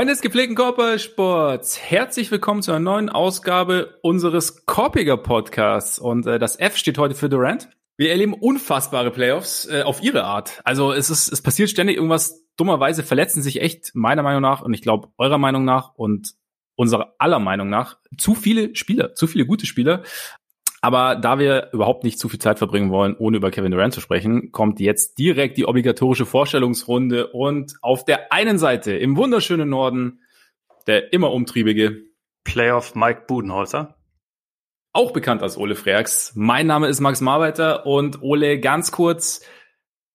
Freunde des gepflegten Körpersports, herzlich willkommen zu einer neuen Ausgabe unseres Korpiger Podcasts. Und äh, das F steht heute für Durant. Wir erleben unfassbare Playoffs äh, auf ihre Art. Also es ist, es passiert ständig irgendwas. Dummerweise verletzen sich echt meiner Meinung nach und ich glaube eurer Meinung nach und unserer aller Meinung nach zu viele Spieler, zu viele gute Spieler. Aber da wir überhaupt nicht zu viel Zeit verbringen wollen, ohne über Kevin Durant zu sprechen, kommt jetzt direkt die obligatorische Vorstellungsrunde und auf der einen Seite im wunderschönen Norden der immer umtriebige Playoff Mike Budenholzer. Auch bekannt als Ole Freaks. Mein Name ist Max Marbeiter und Ole, ganz kurz,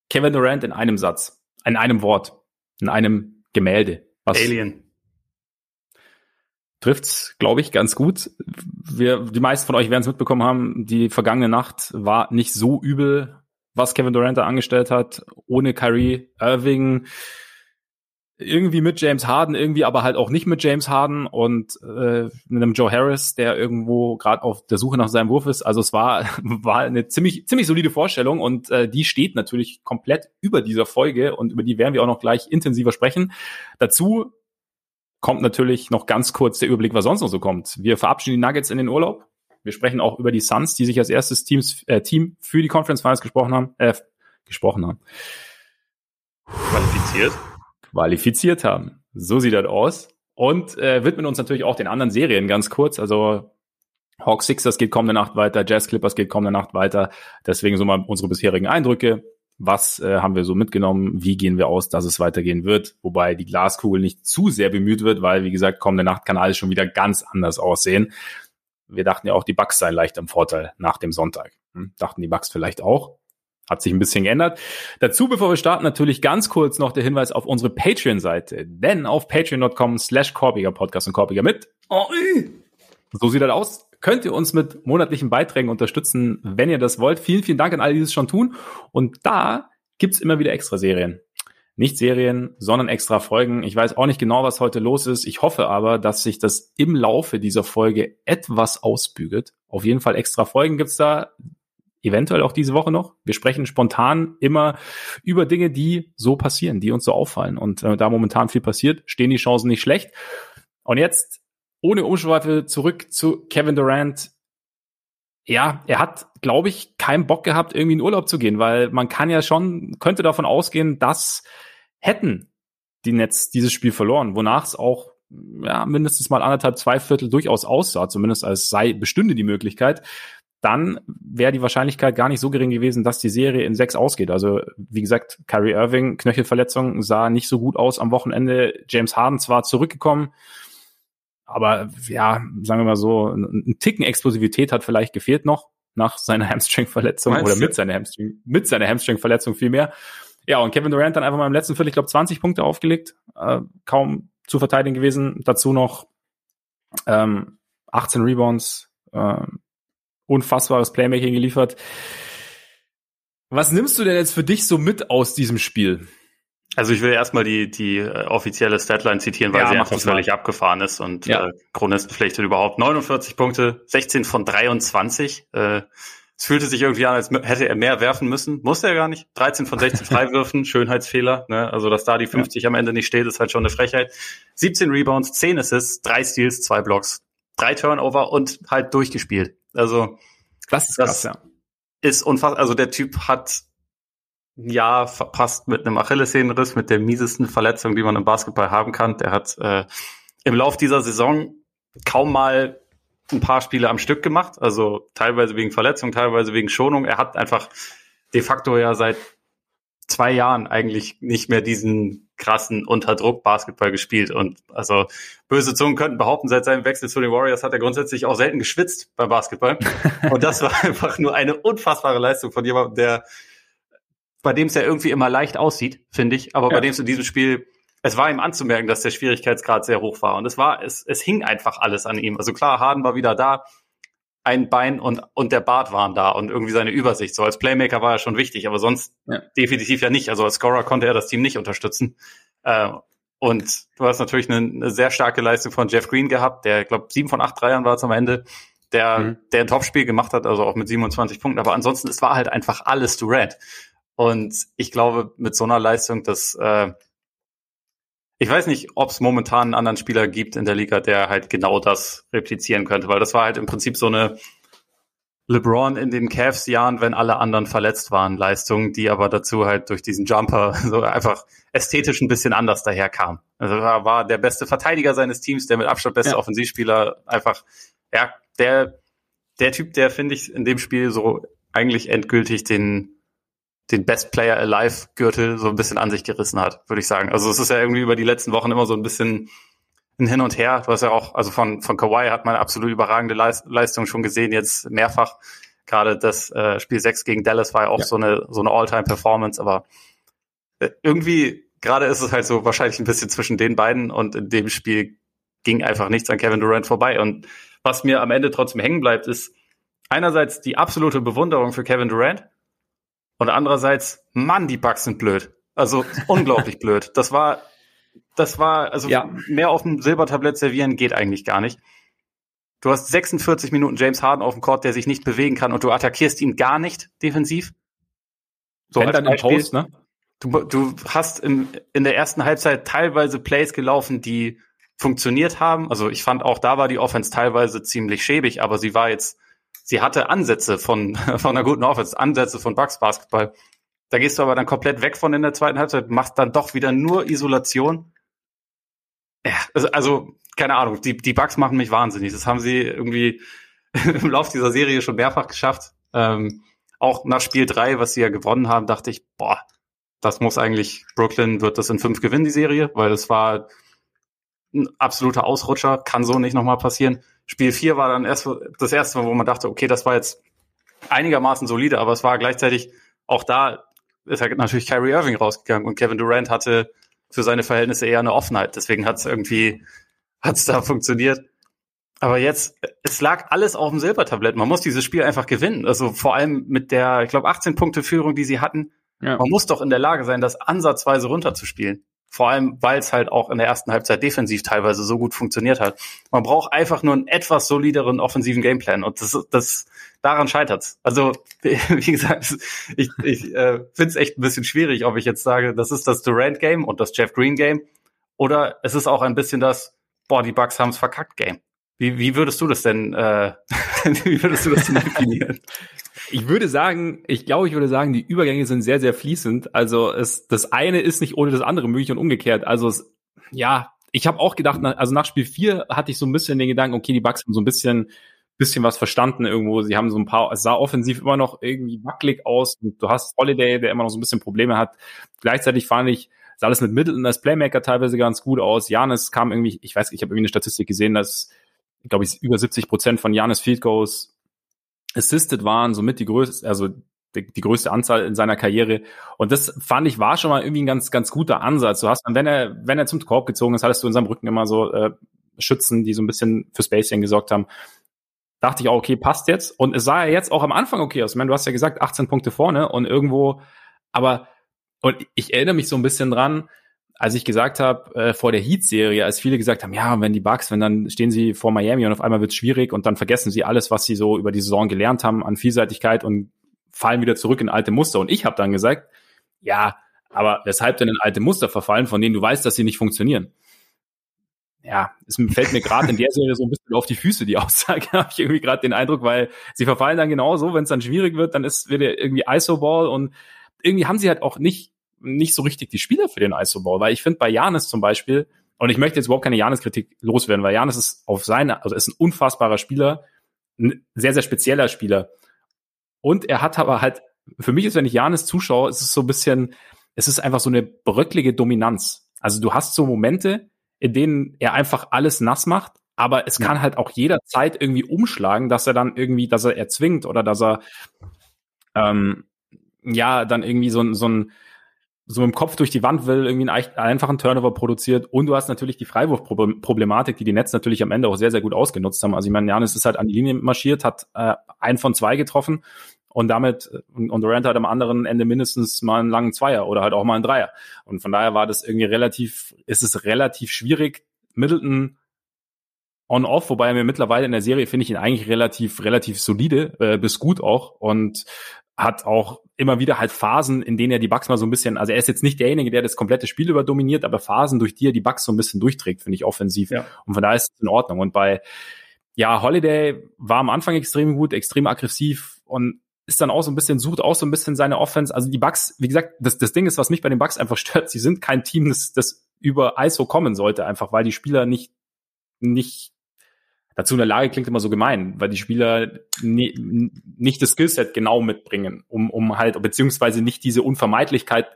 Kevin Durant in einem Satz, in einem Wort, in einem Gemälde. Was? Alien trifft's, glaube ich, ganz gut. Wir, die meisten von euch werden es mitbekommen haben, die vergangene Nacht war nicht so übel, was Kevin Durant da angestellt hat, ohne Kyrie Irving, irgendwie mit James Harden, irgendwie aber halt auch nicht mit James Harden und äh, mit einem Joe Harris, der irgendwo gerade auf der Suche nach seinem Wurf ist. Also es war war eine ziemlich ziemlich solide Vorstellung und äh, die steht natürlich komplett über dieser Folge und über die werden wir auch noch gleich intensiver sprechen. Dazu kommt natürlich noch ganz kurz der Überblick, was sonst noch so kommt. Wir verabschieden die Nuggets in den Urlaub. Wir sprechen auch über die Suns, die sich als erstes Teams, äh, Team für die Conference Finals gesprochen haben, äh, gesprochen haben. Qualifiziert? Qualifiziert haben. So sieht das aus. Und äh, widmen uns natürlich auch den anderen Serien ganz kurz. Also Hawks Sixers geht kommende Nacht weiter, Jazz Clippers geht kommende Nacht weiter. Deswegen so mal unsere bisherigen Eindrücke was äh, haben wir so mitgenommen, wie gehen wir aus, dass es weitergehen wird, wobei die Glaskugel nicht zu sehr bemüht wird, weil, wie gesagt, kommende Nacht kann alles schon wieder ganz anders aussehen. Wir dachten ja auch, die Bugs seien leicht im Vorteil nach dem Sonntag. Hm? Dachten die Bugs vielleicht auch. Hat sich ein bisschen geändert. Dazu, bevor wir starten, natürlich ganz kurz noch der Hinweis auf unsere Patreon-Seite. Denn auf patreon.com slash Korbiger Podcast und Korbiger mit. Oh, so sieht das aus könnt ihr uns mit monatlichen Beiträgen unterstützen, wenn ihr das wollt. Vielen, vielen Dank an alle, die das schon tun. Und da gibt's immer wieder extra Serien. Nicht Serien, sondern extra Folgen. Ich weiß auch nicht genau, was heute los ist. Ich hoffe aber, dass sich das im Laufe dieser Folge etwas ausbügelt. Auf jeden Fall extra Folgen gibt's da. Eventuell auch diese Woche noch. Wir sprechen spontan immer über Dinge, die so passieren, die uns so auffallen. Und äh, da momentan viel passiert, stehen die Chancen nicht schlecht. Und jetzt ohne Umschweife zurück zu Kevin Durant. Ja, er hat, glaube ich, keinen Bock gehabt, irgendwie in Urlaub zu gehen, weil man kann ja schon, könnte davon ausgehen, dass hätten die Nets dieses Spiel verloren, wonach es auch ja, mindestens mal anderthalb, zwei Viertel durchaus aussah, zumindest als sei bestünde die Möglichkeit, dann wäre die Wahrscheinlichkeit gar nicht so gering gewesen, dass die Serie in sechs ausgeht. Also wie gesagt, Kyrie Irving, Knöchelverletzung, sah nicht so gut aus am Wochenende. James Harden zwar zurückgekommen, aber ja, sagen wir mal so, ein Ticken Explosivität hat vielleicht gefehlt noch nach seiner Hamstring-Verletzung oder mit seiner Hamstring, mit seiner Hamstring-Verletzung vielmehr. Ja, und Kevin Durant dann einfach mal im letzten Viertel, ich glaube, 20 Punkte aufgelegt, äh, kaum zu verteidigen gewesen. Dazu noch ähm, 18 Rebounds, äh, unfassbares Playmaking geliefert. Was nimmst du denn jetzt für dich so mit aus diesem Spiel? Also ich will erstmal die, die äh, offizielle Statline zitieren, weil ja, sie einfach völlig abgefahren ist und ja. äh, Chronistenpflicht überhaupt 49 Punkte, 16 von 23. Äh, es fühlte sich irgendwie an, als hätte er mehr werfen müssen. Musste er gar nicht. 13 von 16 Freiwürfen, Schönheitsfehler. Ne? Also, dass da die 50 ja. am Ende nicht steht, ist halt schon eine Frechheit. 17 Rebounds, 10 Assists, 3 Steals, 2 Blocks, 3 Turnover und halt durchgespielt. Also, das ist krass, ja. Ist unfassbar. Also, der Typ hat Jahr verpasst mit einem Achillessehnenriss, mit der miesesten Verletzung, die man im Basketball haben kann. Der hat äh, im Lauf dieser Saison kaum mal ein paar Spiele am Stück gemacht, also teilweise wegen Verletzung, teilweise wegen Schonung. Er hat einfach de facto ja seit zwei Jahren eigentlich nicht mehr diesen krassen Unterdruck Basketball gespielt. Und also böse Zungen könnten behaupten, seit seinem Wechsel zu den Warriors hat er grundsätzlich auch selten geschwitzt beim Basketball. Und das war einfach nur eine unfassbare Leistung von jemandem, der bei dem es ja irgendwie immer leicht aussieht, finde ich, aber ja. bei dem es in diesem Spiel, es war ihm anzumerken, dass der Schwierigkeitsgrad sehr hoch war und es war, es, es hing einfach alles an ihm. Also klar, Harden war wieder da, ein Bein und, und der Bart waren da und irgendwie seine Übersicht. So als Playmaker war er schon wichtig, aber sonst ja. definitiv ja nicht. Also als Scorer konnte er das Team nicht unterstützen. Äh, und du hast natürlich eine, eine, sehr starke Leistung von Jeff Green gehabt, der, ich glaube, sieben von acht Dreiern war es am Ende, der, mhm. der ein Topspiel gemacht hat, also auch mit 27 Punkten. Aber ansonsten, es war halt einfach alles Durant. Und ich glaube, mit so einer Leistung, dass äh, ich weiß nicht, ob es momentan einen anderen Spieler gibt in der Liga, der halt genau das replizieren könnte, weil das war halt im Prinzip so eine LeBron in den Cavs-Jahren, wenn alle anderen verletzt waren, Leistung, die aber dazu halt durch diesen Jumper so einfach ästhetisch ein bisschen anders daherkam. Also er war der beste Verteidiger seines Teams, der mit Abstand beste ja. Offensivspieler, einfach, ja, der, der Typ, der finde ich in dem Spiel so eigentlich endgültig den, den Best Player Alive Gürtel so ein bisschen an sich gerissen hat, würde ich sagen. Also es ist ja irgendwie über die letzten Wochen immer so ein bisschen ein Hin und Her. Du hast ja auch, also von, von Kawhi hat man absolut überragende Leistung schon gesehen, jetzt mehrfach. Gerade das äh, Spiel 6 gegen Dallas war ja auch ja. so eine, so eine All-Time-Performance, aber äh, irgendwie, gerade ist es halt so wahrscheinlich ein bisschen zwischen den beiden und in dem Spiel ging einfach nichts an Kevin Durant vorbei. Und was mir am Ende trotzdem hängen bleibt, ist einerseits die absolute Bewunderung für Kevin Durant und andererseits, Mann, die Bugs sind blöd. Also unglaublich blöd. Das war, das war, also ja. mehr auf dem Silbertablett servieren geht eigentlich gar nicht. Du hast 46 Minuten James Harden auf dem Court, der sich nicht bewegen kann und du attackierst ihn gar nicht defensiv. So Wenn dann im Post, ne? Du, du hast im, in der ersten Halbzeit teilweise Plays gelaufen, die funktioniert haben. Also ich fand auch da war die Offense teilweise ziemlich schäbig, aber sie war jetzt sie hatte Ansätze von, von einer guten Offense, Ansätze von Bucks Basketball. Da gehst du aber dann komplett weg von in der zweiten Halbzeit, machst dann doch wieder nur Isolation. Ja, also, also keine Ahnung, die, die Bugs machen mich wahnsinnig. Das haben sie irgendwie im Lauf dieser Serie schon mehrfach geschafft. Ähm, auch nach Spiel drei, was sie ja gewonnen haben, dachte ich, boah, das muss eigentlich, Brooklyn wird das in fünf gewinnen, die Serie, weil es war ein absoluter Ausrutscher, kann so nicht nochmal passieren. Spiel 4 war dann erst das erste Mal, wo man dachte, okay, das war jetzt einigermaßen solide, aber es war gleichzeitig auch da ist halt natürlich Kyrie Irving rausgegangen und Kevin Durant hatte für seine Verhältnisse eher eine Offenheit. Deswegen hat es irgendwie, hat es da funktioniert. Aber jetzt, es lag alles auf dem Silbertablett. Man muss dieses Spiel einfach gewinnen. Also vor allem mit der, ich glaube, 18 Punkte Führung, die sie hatten. Ja. Man muss doch in der Lage sein, das ansatzweise runterzuspielen. Vor allem, weil es halt auch in der ersten Halbzeit defensiv teilweise so gut funktioniert hat. Man braucht einfach nur einen etwas solideren offensiven Gameplan und das, das daran scheitert's. Also wie gesagt, ich, ich äh, finde es echt ein bisschen schwierig, ob ich jetzt sage, das ist das Durant Game und das Jeff Green Game oder es ist auch ein bisschen das, boah, die Bucks haben's verkackt Game. Wie, wie würdest du das denn, äh, wie würdest du das denn definieren? Ich würde sagen, ich glaube, ich würde sagen, die Übergänge sind sehr, sehr fließend. Also es, das eine ist nicht ohne das andere möglich und umgekehrt. Also es, ja, ich habe auch gedacht, also nach Spiel 4 hatte ich so ein bisschen den Gedanken, okay, die Bugs haben so ein bisschen, bisschen was verstanden irgendwo. Sie haben so ein paar, es sah offensiv immer noch irgendwie wackelig aus und du hast Holiday, der immer noch so ein bisschen Probleme hat. Gleichzeitig fand ich, sah alles mit Middleton als Playmaker teilweise ganz gut aus. Janis kam irgendwie, ich weiß, ich habe irgendwie eine Statistik gesehen, dass, glaube ich, über 70 Prozent von Janis Field Goals assisted waren, somit die größte, also die, die größte Anzahl in seiner Karriere. Und das fand ich war schon mal irgendwie ein ganz, ganz guter Ansatz. Du hast dann, wenn er, wenn er zum Korb gezogen ist, hattest du in seinem Rücken immer so äh, Schützen, die so ein bisschen für Spacing gesorgt haben. Dachte ich auch, okay, passt jetzt. Und es sah ja jetzt auch am Anfang okay aus. Ich meine, du hast ja gesagt, 18 Punkte vorne und irgendwo, aber, und ich erinnere mich so ein bisschen dran, als ich gesagt habe, äh, vor der Heat-Serie, als viele gesagt haben, ja, wenn die Bucks, wenn dann stehen sie vor Miami und auf einmal wird es schwierig und dann vergessen sie alles, was sie so über die Saison gelernt haben an Vielseitigkeit und fallen wieder zurück in alte Muster. Und ich habe dann gesagt, ja, aber weshalb denn in alte Muster verfallen, von denen du weißt, dass sie nicht funktionieren? Ja, es fällt mir gerade in der Serie so ein bisschen auf die Füße, die Aussage, habe ich irgendwie gerade den Eindruck, weil sie verfallen dann genauso, wenn es dann schwierig wird, dann ist wieder irgendwie ISO-Ball und irgendwie haben sie halt auch nicht nicht so richtig die Spieler für den ISO-Ball, weil ich finde bei Janis zum Beispiel, und ich möchte jetzt überhaupt keine Janis-Kritik loswerden, weil Janis ist auf seine, also ist ein unfassbarer Spieler, ein sehr, sehr spezieller Spieler. Und er hat aber halt, für mich ist, wenn ich Janis zuschaue, ist es so ein bisschen, es ist einfach so eine bröcklige Dominanz. Also du hast so Momente, in denen er einfach alles nass macht, aber es kann halt auch jederzeit irgendwie umschlagen, dass er dann irgendwie, dass er erzwingt oder dass er ähm, ja dann irgendwie so, so ein so im Kopf durch die Wand will, irgendwie einen einfachen Turnover produziert und du hast natürlich die Freiwurfproblematik, die die Netz natürlich am Ende auch sehr, sehr gut ausgenutzt haben. Also ich meine, Janis ist halt an die Linie marschiert, hat äh, ein von zwei getroffen und damit, und, und Durant hat am anderen Ende mindestens mal einen langen Zweier oder halt auch mal einen Dreier. Und von daher war das irgendwie relativ, ist es relativ schwierig, Middleton on-off, wobei er mir mittlerweile in der Serie finde ich ihn eigentlich relativ, relativ solide, äh, bis gut auch. Und hat auch immer wieder halt Phasen, in denen er die Bugs mal so ein bisschen, also er ist jetzt nicht derjenige, der das komplette Spiel über dominiert, aber Phasen, durch die er die Bugs so ein bisschen durchträgt, finde ich offensiv. Ja. Und von daher ist es in Ordnung. Und bei, ja, Holiday war am Anfang extrem gut, extrem aggressiv und ist dann auch so ein bisschen, sucht auch so ein bisschen seine Offense. Also die Bugs, wie gesagt, das, das Ding ist, was mich bei den Bugs einfach stört, sie sind kein Team, das, das über ISO kommen sollte, einfach weil die Spieler nicht, nicht dazu in der Lage klingt immer so gemein, weil die Spieler nie, nicht das Skillset genau mitbringen, um, um halt, beziehungsweise nicht diese Unvermeidlichkeit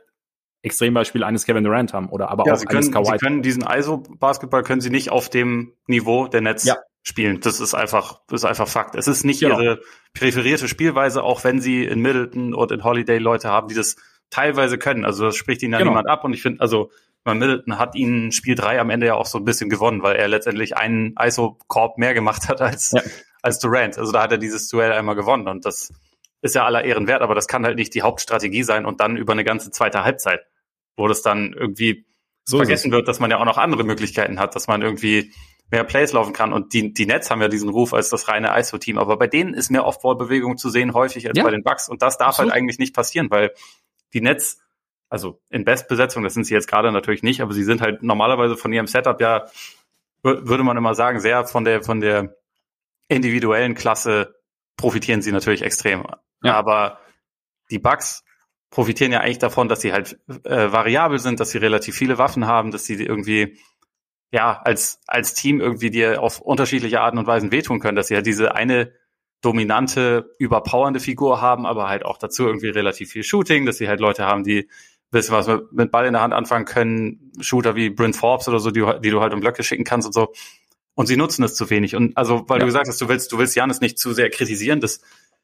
Extrembeispiel eines Kevin Durant haben oder aber ja, auch sie können, eines Kawhi. Sie können diesen ISO-Basketball können sie nicht auf dem Niveau der Netz ja. spielen. Das ist einfach, das ist einfach Fakt. Es ist nicht genau. ihre präferierte Spielweise, auch wenn sie in Middleton und in Holiday Leute haben, die das teilweise können. Also das spricht ihnen ja genau. niemand ab und ich finde, also man Middleton hat ihn Spiel drei am Ende ja auch so ein bisschen gewonnen, weil er letztendlich einen ISO-Korb mehr gemacht hat als, ja. als Durant. Also da hat er dieses Duell einmal gewonnen und das ist ja aller Ehren wert, aber das kann halt nicht die Hauptstrategie sein und dann über eine ganze zweite Halbzeit, wo das dann irgendwie so vergessen wird, dass man ja auch noch andere Möglichkeiten hat, dass man irgendwie mehr Plays laufen kann. Und die, die Nets haben ja diesen Ruf als das reine ISO-Team. Aber bei denen ist mehr Off-Ball-Bewegung zu sehen, häufig als ja. bei den Bucks. Und das darf halt Absolut. halt eigentlich nicht passieren, weil die Nets also in Bestbesetzung, das sind sie jetzt gerade natürlich nicht, aber sie sind halt normalerweise von ihrem Setup ja, würde man immer sagen, sehr von der, von der individuellen Klasse profitieren sie natürlich extrem. Ja. Aber die Bugs profitieren ja eigentlich davon, dass sie halt äh, variabel sind, dass sie relativ viele Waffen haben, dass sie irgendwie ja als als Team irgendwie dir auf unterschiedliche Arten und Weisen wehtun können, dass sie ja halt diese eine dominante, überpowernde Figur haben, aber halt auch dazu irgendwie relativ viel Shooting, dass sie halt Leute haben, die bisschen was mit, mit Ball in der Hand anfangen können, Shooter wie Bryn Forbes oder so, die, die du halt um Blöcke schicken kannst und so. Und sie nutzen es zu wenig. Und also, weil ja. du gesagt hast, du willst, du willst Janis nicht zu sehr kritisieren, das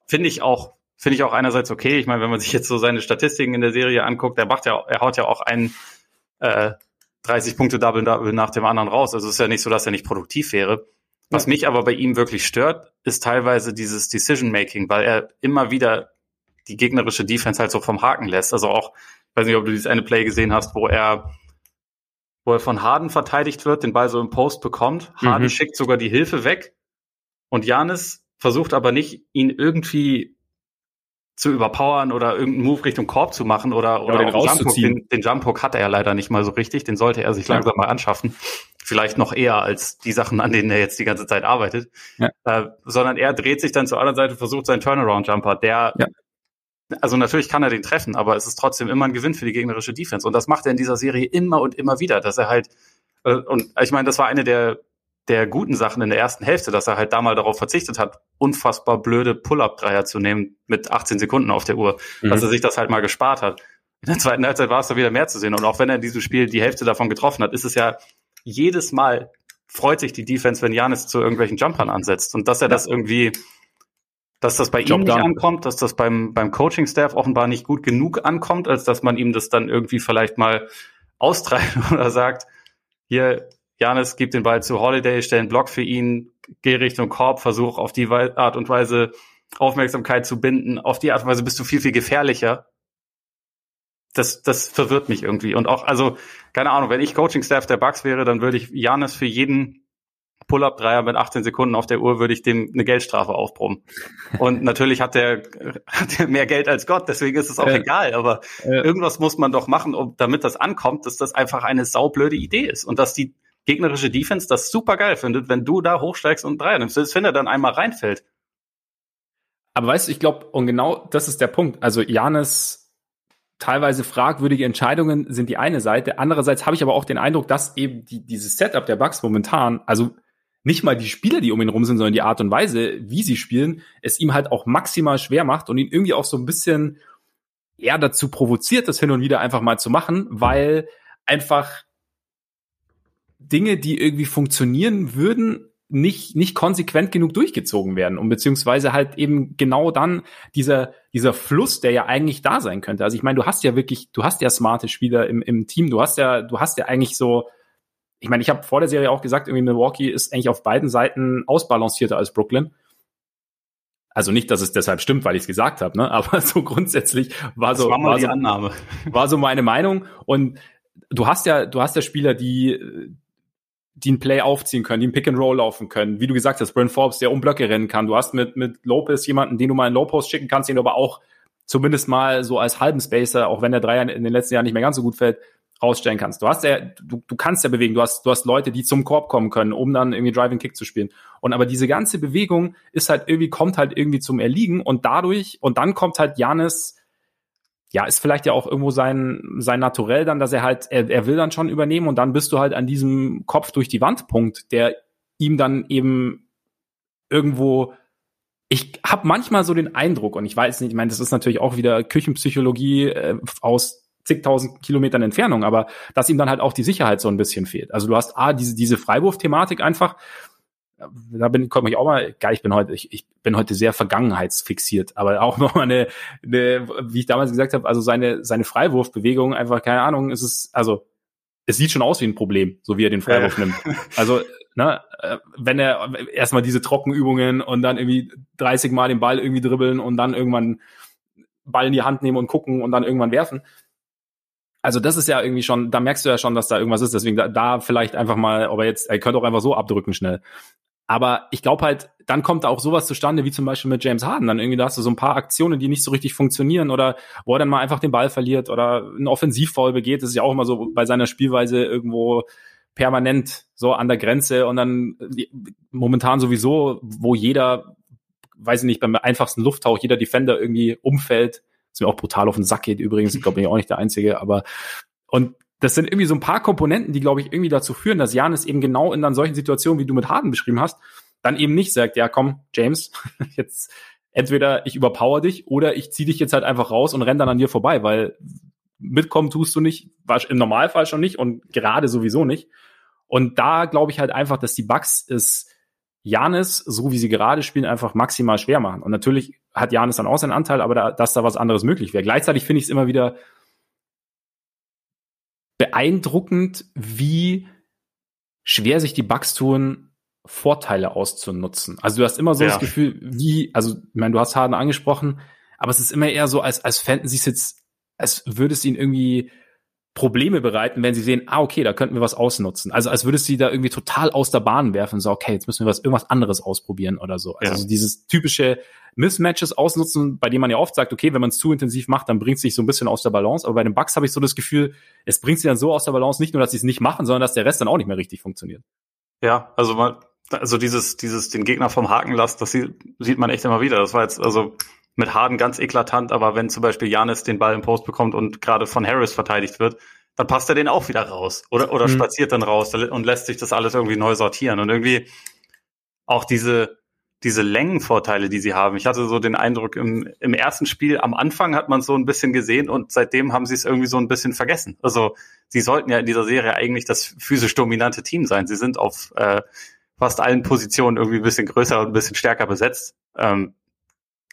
finde ich auch, finde ich auch einerseits okay. Ich meine, wenn man sich jetzt so seine Statistiken in der Serie anguckt, er macht ja, er haut ja auch einen äh, 30 Punkte Double Double nach dem anderen raus. Also es ist ja nicht so, dass er nicht produktiv wäre. Was ja. mich aber bei ihm wirklich stört, ist teilweise dieses Decision Making, weil er immer wieder die gegnerische Defense halt so vom Haken lässt. Also auch weiß nicht, ob du dieses eine Play gesehen hast, wo er, wo er von Harden verteidigt wird, den Ball so im Post bekommt. Harden mhm. schickt sogar die Hilfe weg und Janis versucht aber nicht, ihn irgendwie zu überpowern oder irgendeinen Move Richtung Korb zu machen oder, oder, den rauszuziehen. Den, den Jump Hook hat er ja leider nicht mal so richtig. Den sollte er sich langsam mal anschaffen. Vielleicht noch eher als die Sachen, an denen er jetzt die ganze Zeit arbeitet. Ja. Äh, sondern er dreht sich dann zur anderen Seite, versucht seinen Turnaround Jumper, der ja also natürlich kann er den treffen, aber es ist trotzdem immer ein Gewinn für die gegnerische Defense. Und das macht er in dieser Serie immer und immer wieder, dass er halt, äh, und ich meine, das war eine der, der guten Sachen in der ersten Hälfte, dass er halt da mal darauf verzichtet hat, unfassbar blöde Pull-Up-Dreier zu nehmen mit 18 Sekunden auf der Uhr, mhm. dass er sich das halt mal gespart hat. In der zweiten Halbzeit war es da wieder mehr zu sehen. Und auch wenn er in diesem Spiel die Hälfte davon getroffen hat, ist es ja jedes Mal freut sich die Defense, wenn Janis zu irgendwelchen Jumpern ansetzt. Und dass er das irgendwie dass das bei Job ihm nicht done. ankommt, dass das beim, beim Coaching-Staff offenbar nicht gut genug ankommt, als dass man ihm das dann irgendwie vielleicht mal austreibt oder sagt, hier, Janis, gib den Ball zu Holiday, stell einen Block für ihn, geh Richtung Korb, versuch auf die Art und Weise Aufmerksamkeit zu binden. Auf die Art und Weise bist du viel, viel gefährlicher. Das, das verwirrt mich irgendwie. Und auch, also, keine Ahnung, wenn ich Coaching-Staff der Bucks wäre, dann würde ich Janis für jeden Pull-up-Dreier mit 18 Sekunden auf der Uhr würde ich dem eine Geldstrafe aufbrummen. Und natürlich hat der, hat der mehr Geld als Gott, deswegen ist es auch ja. egal. Aber ja. irgendwas muss man doch machen, um, damit das ankommt, dass das einfach eine saublöde Idee ist und dass die gegnerische Defense das super geil findet, wenn du da hochsteigst und Dreier nimmst. Das wenn er dann einmal reinfällt. Aber weißt du, ich glaube, und genau das ist der Punkt. Also Janis teilweise fragwürdige Entscheidungen sind die eine Seite. Andererseits habe ich aber auch den Eindruck, dass eben die, dieses Setup der Bugs momentan, also nicht mal die Spieler, die um ihn rum sind, sondern die Art und Weise, wie sie spielen, es ihm halt auch maximal schwer macht und ihn irgendwie auch so ein bisschen eher dazu provoziert, das hin und wieder einfach mal zu machen, weil einfach Dinge, die irgendwie funktionieren würden, nicht, nicht konsequent genug durchgezogen werden und beziehungsweise halt eben genau dann dieser, dieser Fluss, der ja eigentlich da sein könnte. Also ich meine, du hast ja wirklich, du hast ja smarte Spieler im, im Team, du hast ja, du hast ja eigentlich so ich meine, ich habe vor der Serie auch gesagt, irgendwie Milwaukee ist eigentlich auf beiden Seiten ausbalancierter als Brooklyn. Also nicht, dass es deshalb stimmt, weil ich es gesagt habe, ne? aber so grundsätzlich war das so war, war, so, Annahme. war so meine Meinung. Und du hast ja, du hast ja Spieler, die die ein Play aufziehen können, die ein Pick and Roll laufen können. Wie du gesagt hast, Brent Forbes, der um Blöcke rennen kann. Du hast mit, mit Lopez jemanden, den du mal in Low Post schicken kannst, den du aber auch zumindest mal so als halben Spacer, auch wenn der Dreier in den letzten Jahren nicht mehr ganz so gut fällt, rausstellen kannst. Du hast ja, du, du kannst ja bewegen, du hast, du hast Leute, die zum Korb kommen können, um dann irgendwie Driving Kick zu spielen. Und aber diese ganze Bewegung ist halt irgendwie, kommt halt irgendwie zum Erliegen und dadurch, und dann kommt halt Janis, ja, ist vielleicht ja auch irgendwo sein, sein Naturell dann, dass er halt, er, er will dann schon übernehmen und dann bist du halt an diesem Kopf durch die Wand Punkt, der ihm dann eben irgendwo ich habe manchmal so den Eindruck, und ich weiß nicht, ich meine, das ist natürlich auch wieder Küchenpsychologie äh, aus zigtausend Kilometern Entfernung, aber dass ihm dann halt auch die Sicherheit so ein bisschen fehlt. Also du hast A, diese, diese Freiwurf-Thematik einfach, da bin komme ich auch mal, geil, ich bin heute, ich, ich bin heute sehr vergangenheitsfixiert, aber auch noch mal eine, eine wie ich damals gesagt habe, also seine, seine Freiwurfbewegung einfach, keine Ahnung, ist es, also es sieht schon aus wie ein Problem, so wie er den Freiwurf ja. nimmt. Also, ne, äh, wenn er erstmal diese Trockenübungen und dann irgendwie 30 Mal den Ball irgendwie dribbeln und dann irgendwann Ball in die Hand nehmen und gucken und dann irgendwann werfen. Also das ist ja irgendwie schon, da merkst du ja schon, dass da irgendwas ist. Deswegen da, da vielleicht einfach mal, aber jetzt, er könnte auch einfach so abdrücken schnell. Aber ich glaube halt, dann kommt da auch sowas zustande, wie zum Beispiel mit James Harden. Dann irgendwie da hast du so ein paar Aktionen, die nicht so richtig funktionieren oder wo er dann mal einfach den Ball verliert oder einen Offensivfoul begeht. Das ist ja auch immer so bei seiner Spielweise irgendwo permanent so an der Grenze und dann momentan sowieso, wo jeder, weiß ich nicht, beim einfachsten Lufttauch jeder Defender irgendwie umfällt, was mir auch brutal auf den Sack geht übrigens. Ich glaube, bin ich auch nicht der Einzige, aber und das sind irgendwie so ein paar Komponenten, die, glaube ich, irgendwie dazu führen, dass Janis eben genau in dann solchen Situationen, wie du mit Harden beschrieben hast, dann eben nicht sagt, ja komm, James, jetzt entweder ich überpower dich oder ich zieh dich jetzt halt einfach raus und renn dann an dir vorbei, weil mitkommen tust du nicht, im Normalfall schon nicht und gerade sowieso nicht. Und da glaube ich halt einfach, dass die Bugs es Janis, so wie sie gerade spielen, einfach maximal schwer machen. Und natürlich hat Janis dann auch seinen Anteil, aber da, dass da was anderes möglich wäre. Gleichzeitig finde ich es immer wieder beeindruckend, wie schwer sich die Bugs tun, Vorteile auszunutzen. Also du hast immer so ja. das Gefühl, wie, also ich meine, du hast Harden angesprochen, aber es ist immer eher so, als, als fänden sie es jetzt, als würde es ihnen irgendwie Probleme bereiten, wenn sie sehen, ah, okay, da könnten wir was ausnutzen. Also als würdest du sie da irgendwie total aus der Bahn werfen, so, okay, jetzt müssen wir was, irgendwas anderes ausprobieren oder so. Also ja. so dieses typische Mismatches ausnutzen, bei dem man ja oft sagt, okay, wenn man es zu intensiv macht, dann bringt es sich so ein bisschen aus der Balance. Aber bei den Bugs habe ich so das Gefühl, es bringt sie dann so aus der Balance, nicht nur, dass sie es nicht machen, sondern dass der Rest dann auch nicht mehr richtig funktioniert. Ja, also mal, also dieses, dieses, den Gegner vom Haken lassen, das sieht, sieht man echt immer wieder. Das war jetzt, also mit Harden ganz eklatant, aber wenn zum Beispiel Janis den Ball im Post bekommt und gerade von Harris verteidigt wird, dann passt er den auch wieder raus oder, oder mhm. spaziert dann raus und lässt sich das alles irgendwie neu sortieren. Und irgendwie auch diese, diese Längenvorteile, die sie haben. Ich hatte so den Eindruck, im, im ersten Spiel am Anfang hat man es so ein bisschen gesehen und seitdem haben sie es irgendwie so ein bisschen vergessen. Also sie sollten ja in dieser Serie eigentlich das physisch dominante Team sein. Sie sind auf äh, fast allen Positionen irgendwie ein bisschen größer und ein bisschen stärker besetzt. Ähm,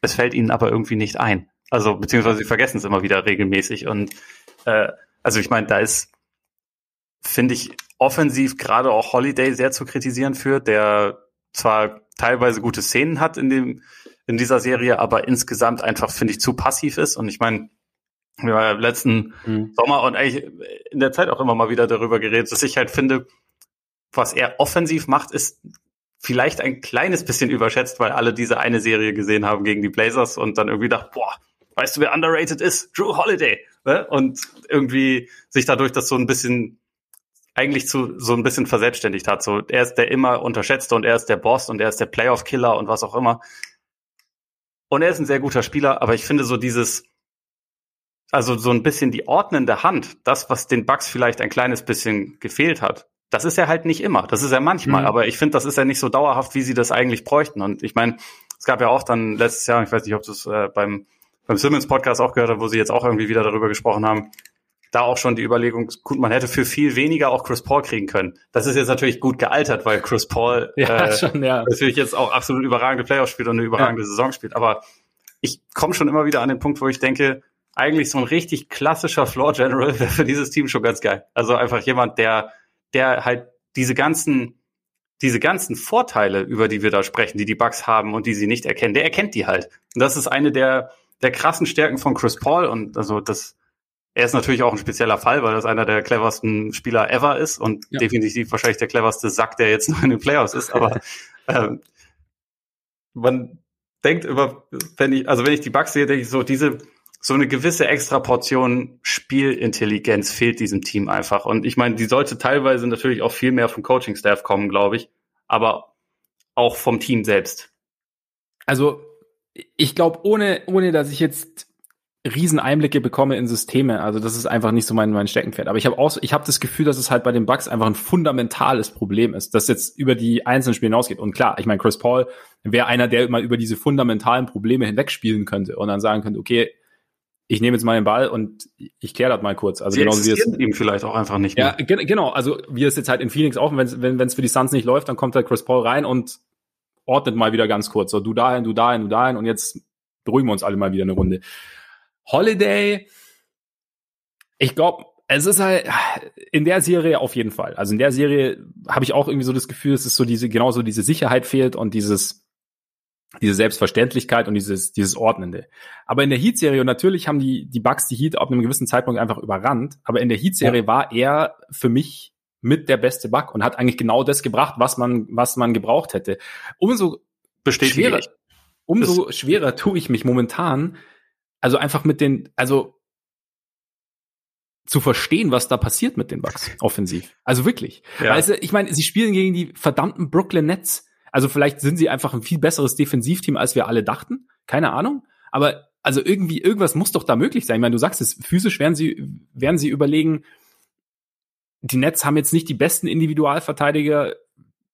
es fällt ihnen aber irgendwie nicht ein. Also beziehungsweise sie vergessen es immer wieder regelmäßig und äh, also ich meine, da ist, finde ich, offensiv gerade auch Holiday sehr zu kritisieren für, der zwar teilweise gute Szenen hat in dem in dieser Serie, aber insgesamt einfach finde ich zu passiv ist. Und ich meine, wir haben ja letzten mhm. Sommer und eigentlich in der Zeit auch immer mal wieder darüber geredet, dass ich halt finde, was er offensiv macht, ist vielleicht ein kleines bisschen überschätzt, weil alle diese eine Serie gesehen haben gegen die Blazers und dann irgendwie dachten, boah, weißt du, wer underrated ist? Drew Holiday. Ne? Und irgendwie sich dadurch das so ein bisschen eigentlich zu so ein bisschen verselbstständigt hat. So, er ist der immer unterschätzte und er ist der Boss und er ist der Playoff-Killer und was auch immer. Und er ist ein sehr guter Spieler, aber ich finde so dieses, also so ein bisschen die ordnende Hand, das, was den Bugs vielleicht ein kleines bisschen gefehlt hat, das ist er halt nicht immer. Das ist er manchmal, mhm. aber ich finde, das ist ja nicht so dauerhaft, wie sie das eigentlich bräuchten. Und ich meine, es gab ja auch dann letztes Jahr, ich weiß nicht, ob du es äh, beim beim Simmons Podcast auch gehört habe, wo sie jetzt auch irgendwie wieder darüber gesprochen haben, da auch schon die Überlegung, gut, man hätte für viel weniger auch Chris Paul kriegen können. Das ist jetzt natürlich gut gealtert, weil Chris Paul ja, äh, schon, ja. natürlich jetzt auch absolut überragende Playoffs spielt und eine überragende ja. Saison spielt. Aber ich komme schon immer wieder an den Punkt, wo ich denke, eigentlich so ein richtig klassischer Floor General wäre für dieses Team schon ganz geil. Also einfach jemand, der, der halt diese ganzen, diese ganzen Vorteile, über die wir da sprechen, die die Bugs haben und die sie nicht erkennen, der erkennt die halt. Und das ist eine der, der krassen Stärken von Chris Paul und also das, er ist natürlich auch ein spezieller Fall, weil das einer der cleversten Spieler ever ist und ja. definitiv wahrscheinlich der cleverste Sack, der jetzt noch in den Playoffs ist. Aber ähm, man denkt über, wenn ich, also wenn ich die Bugs sehe, denke ich so, diese, so eine gewisse extra Portion Spielintelligenz fehlt diesem Team einfach. Und ich meine, die sollte teilweise natürlich auch viel mehr vom Coaching-Staff kommen, glaube ich, aber auch vom Team selbst. Also ich glaube, ohne, ohne dass ich jetzt Rieseneinblicke bekomme in Systeme. Also das ist einfach nicht so mein, mein Steckenpferd. Aber ich habe auch, ich habe das Gefühl, dass es halt bei den Bugs einfach ein fundamentales Problem ist, das jetzt über die einzelnen Spiele hinausgeht. Und klar, ich meine, Chris Paul wäre einer, der mal über diese fundamentalen Probleme hinwegspielen könnte und dann sagen könnte, okay, ich nehme jetzt mal den Ball und ich kläre das mal kurz. Also genau wie es ihm vielleicht auch einfach nicht. Mehr. Ja, genau. Also wie es jetzt halt in Phoenix auch, wenn wenn wenn es für die Suns nicht läuft, dann kommt halt Chris Paul rein und ordnet mal wieder ganz kurz. So du dahin, du dahin, du dahin und jetzt beruhigen wir uns alle mal wieder eine Runde. Holiday, ich glaube, es ist halt in der Serie auf jeden Fall. Also in der Serie habe ich auch irgendwie so das Gefühl, es ist so diese genauso diese Sicherheit fehlt und dieses diese Selbstverständlichkeit und dieses dieses Ordnende. Aber in der Heat-Serie und natürlich haben die die Bugs die Heat auf einem gewissen Zeitpunkt einfach überrannt. Aber in der Heat-Serie ja. war er für mich mit der beste Bug und hat eigentlich genau das gebracht, was man was man gebraucht hätte. Umso schwerer, umso schwerer tue ich mich momentan also einfach mit den, also zu verstehen, was da passiert mit den Bucks offensiv. Also wirklich. Ja. Also ich meine, sie spielen gegen die verdammten Brooklyn Nets. Also vielleicht sind sie einfach ein viel besseres Defensivteam, als wir alle dachten. Keine Ahnung. Aber also irgendwie, irgendwas muss doch da möglich sein. Ich meine, du sagst es, physisch werden sie, werden sie überlegen, die Nets haben jetzt nicht die besten Individualverteidiger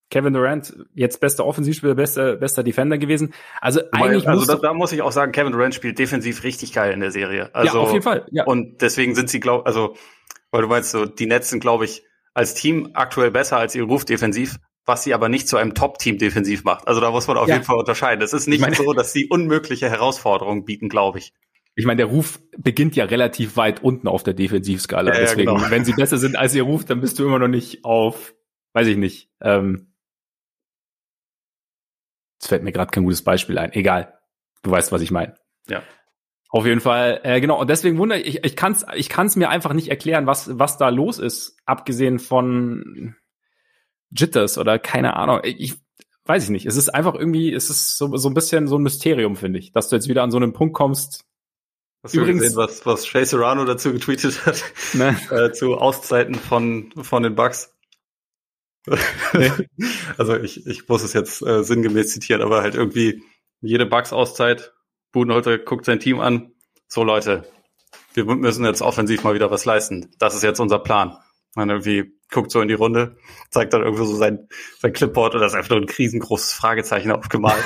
Kevin Durant jetzt bester Offensivspieler, bester, bester Defender gewesen. Also eigentlich also da, da, muss ich auch sagen, Kevin Durant spielt defensiv richtig geil in der Serie. Also, ja, auf jeden Fall. Ja. Und deswegen sind sie, glaub, also, weil du meinst so, die Nets sind, glaube ich, als Team aktuell besser als ihr Ruf defensiv, was sie aber nicht zu einem Top-Team defensiv macht. Also da muss man auf ja. jeden Fall unterscheiden. Es ist nicht meine, so, dass sie unmögliche Herausforderungen bieten, glaube ich. Ich meine, der Ruf beginnt ja relativ weit unten auf der Defensivskala. Ja, Deswegen, genau. wenn sie besser sind als ihr Ruf, dann bist du immer noch nicht auf, weiß ich nicht, ähm, es fällt mir gerade kein gutes Beispiel ein. Egal. Du weißt, was ich meine. Ja. Auf jeden Fall, äh, genau. Und deswegen wundere ich, ich kann es ich kann's mir einfach nicht erklären, was, was da los ist, abgesehen von Jitters oder keine Ahnung. Ich weiß ich nicht. Es ist einfach irgendwie, es ist so, so ein bisschen so ein Mysterium, finde ich, dass du jetzt wieder an so einen Punkt kommst. Hast Übrigens, du gesehen, was, was Shay Serrano dazu getweetet hat? Ne? äh, zu Auszeiten von, von den Bugs? also ich, ich muss es jetzt äh, sinngemäß zitieren, aber halt irgendwie jede Bugs-Auszeit, Budenholzer guckt sein Team an, so Leute, wir müssen jetzt offensiv mal wieder was leisten. Das ist jetzt unser Plan. Man irgendwie guckt so in die Runde, zeigt dann irgendwie so sein, sein Clipboard und das ist einfach nur ein riesengroßes Fragezeichen aufgemalt.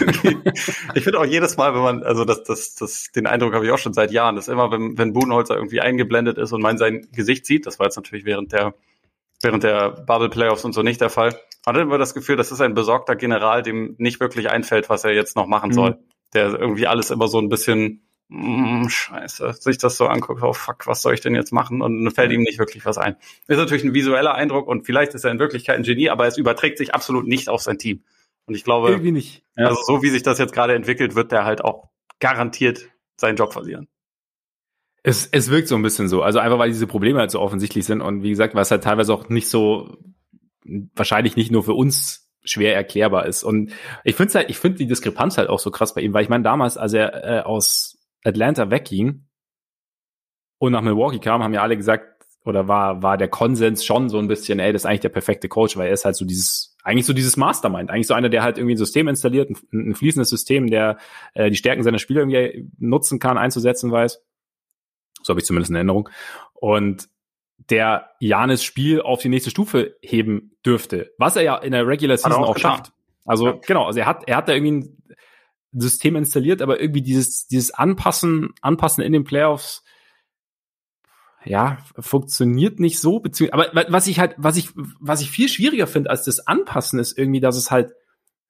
ich finde auch jedes Mal, wenn man, also das, das, das, den Eindruck habe ich auch schon seit Jahren, dass immer, wenn, wenn Budenholzer irgendwie eingeblendet ist und man sein Gesicht sieht, das war jetzt natürlich während der während der Bubble Playoffs und so nicht der Fall. Hatte immer das Gefühl, das ist ein besorgter General, dem nicht wirklich einfällt, was er jetzt noch machen mhm. soll. Der irgendwie alles immer so ein bisschen, mm, scheiße, sich das so anguckt, oh fuck, was soll ich denn jetzt machen? Und dann fällt ihm nicht wirklich was ein. Ist natürlich ein visueller Eindruck und vielleicht ist er in Wirklichkeit ein Genie, aber es überträgt sich absolut nicht auf sein Team. Und ich glaube, Irgendwie nicht. Also so wie sich das jetzt gerade entwickelt, wird der halt auch garantiert seinen Job verlieren. Es, es wirkt so ein bisschen so. Also einfach, weil diese Probleme halt so offensichtlich sind und wie gesagt, was halt teilweise auch nicht so, wahrscheinlich nicht nur für uns schwer erklärbar ist. Und ich finde halt, ich finde die Diskrepanz halt auch so krass bei ihm, weil ich meine, damals, als er äh, aus Atlanta wegging und nach Milwaukee kam, haben ja alle gesagt, oder war, war der Konsens schon so ein bisschen, ey, das ist eigentlich der perfekte Coach, weil er ist halt so dieses, eigentlich so dieses Mastermind, eigentlich so einer, der halt irgendwie ein System installiert, ein, ein fließendes System, der äh, die Stärken seiner Spieler irgendwie nutzen kann, einzusetzen weiß. So habe ich zumindest in Erinnerung. Und der Janis Spiel auf die nächste Stufe heben dürfte, was er ja in der Regular Season auch, auch schafft. Also ja. genau, also er hat er hat da irgendwie ein System installiert, aber irgendwie dieses dieses Anpassen Anpassen in den Playoffs ja, funktioniert nicht so, beziehungsweise, aber was ich halt, was ich, was ich viel schwieriger finde als das Anpassen ist irgendwie, dass es halt,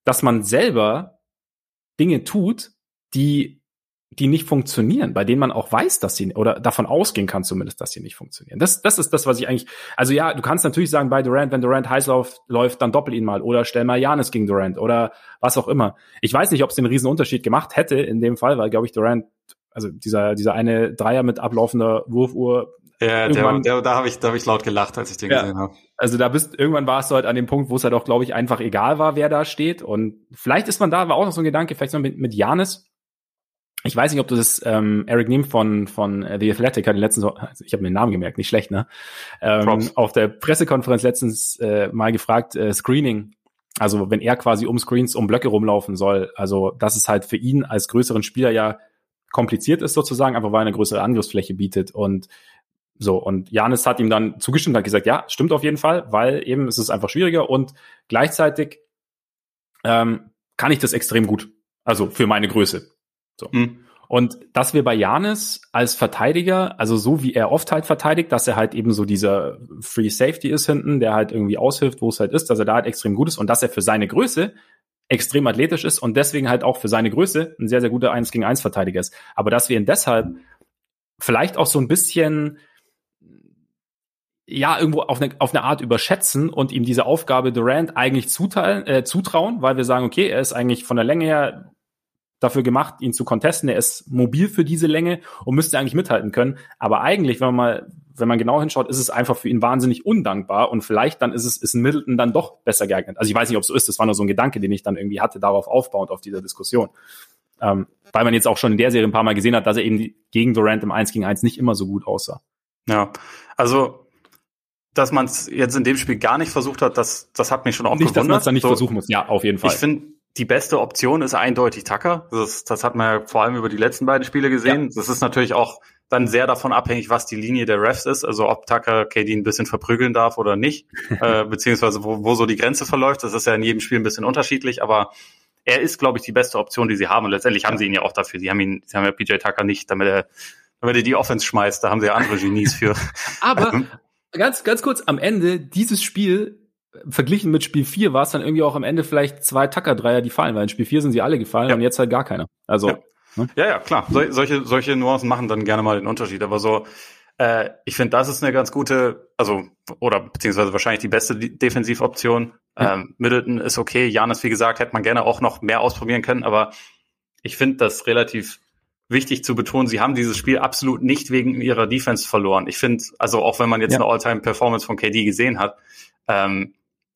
dass man selber Dinge tut, die die nicht funktionieren, bei denen man auch weiß, dass sie oder davon ausgehen kann zumindest, dass sie nicht funktionieren. Das, das ist das, was ich eigentlich. Also ja, du kannst natürlich sagen, bei Durant, wenn Durant heiß läuft, läuft dann doppel ihn mal oder stell mal Janis gegen Durant oder was auch immer. Ich weiß nicht, ob es den riesen Unterschied gemacht hätte in dem Fall, weil glaube ich Durant, also dieser dieser eine Dreier mit ablaufender Wurfuhr. Ja, der, der, da habe ich da habe ich laut gelacht, als ich den ja, gesehen habe. Also da bist irgendwann war es so halt an dem Punkt, wo es halt auch glaube ich einfach egal war, wer da steht und vielleicht ist man da, war auch noch so ein Gedanke, vielleicht noch mit mit Janis ich weiß nicht, ob du das ähm, Eric Nehm von von äh, The Athletic hat den letzten, also ich habe mir den Namen gemerkt, nicht schlecht, ne? Ähm, auf der Pressekonferenz letztens äh, mal gefragt, äh, Screening, also wenn er quasi um Screens, um Blöcke rumlaufen soll, also dass es halt für ihn als größeren Spieler ja kompliziert ist sozusagen, aber weil er eine größere Angriffsfläche bietet und so, und Janis hat ihm dann zugestimmt, hat gesagt, ja, stimmt auf jeden Fall, weil eben es ist einfach schwieriger und gleichzeitig ähm, kann ich das extrem gut. Also für meine Größe. So. Mhm. Und dass wir bei Janis als Verteidiger, also so wie er oft halt verteidigt, dass er halt eben so dieser Free Safety ist hinten, der halt irgendwie aushilft, wo es halt ist, dass er da halt extrem gut ist und dass er für seine Größe extrem athletisch ist und deswegen halt auch für seine Größe ein sehr, sehr guter 1 gegen 1 Verteidiger ist. Aber dass wir ihn deshalb vielleicht auch so ein bisschen ja, irgendwo auf eine, auf eine Art überschätzen und ihm diese Aufgabe Durant eigentlich zuteilen, äh, zutrauen, weil wir sagen, okay, er ist eigentlich von der Länge her dafür gemacht, ihn zu contesten. Er ist mobil für diese Länge und müsste eigentlich mithalten können. Aber eigentlich, wenn man mal, wenn man genau hinschaut, ist es einfach für ihn wahnsinnig undankbar und vielleicht dann ist es, ist Middleton dann doch besser geeignet. Also ich weiß nicht, ob es so ist. Das war nur so ein Gedanke, den ich dann irgendwie hatte, darauf aufbauend auf dieser Diskussion. Ähm, weil man jetzt auch schon in der Serie ein paar Mal gesehen hat, dass er eben gegen Durant im 1 gegen 1 nicht immer so gut aussah. Ja, also dass man es jetzt in dem Spiel gar nicht versucht hat, das, das hat mich schon auch nicht, gewundert. Dass man es dann nicht so, versuchen muss. Ja, auf jeden Fall. Ich finde, die beste Option ist eindeutig Tucker. Das, das hat man ja vor allem über die letzten beiden Spiele gesehen. Ja. Das ist natürlich auch dann sehr davon abhängig, was die Linie der Refs ist. Also ob Tucker KD ein bisschen verprügeln darf oder nicht, äh, beziehungsweise wo, wo so die Grenze verläuft. Das ist ja in jedem Spiel ein bisschen unterschiedlich, aber er ist, glaube ich, die beste Option, die sie haben. Und letztendlich haben sie ihn ja auch dafür. Sie haben ihn, sie haben ja PJ Tucker nicht, damit er, damit er die Offense schmeißt. Da haben sie ja andere Genies für. aber ganz, ganz kurz, am Ende dieses Spiel verglichen mit Spiel 4 war es dann irgendwie auch am Ende vielleicht zwei Tacker-Dreier, die fallen, weil in Spiel 4 sind sie alle gefallen ja. und jetzt halt gar keiner. Also. Ja, ne? ja, ja, klar. So, solche, solche Nuancen machen dann gerne mal den Unterschied. Aber so, äh, ich finde, das ist eine ganz gute, also, oder beziehungsweise wahrscheinlich die beste Defensivoption. Ja. Ähm, Middleton ist okay. Janis, wie gesagt, hätte man gerne auch noch mehr ausprobieren können, aber ich finde das relativ wichtig zu betonen, sie haben dieses Spiel absolut nicht wegen ihrer Defense verloren. Ich finde, also auch wenn man jetzt ja. eine All-Time-Performance von KD gesehen hat, ähm,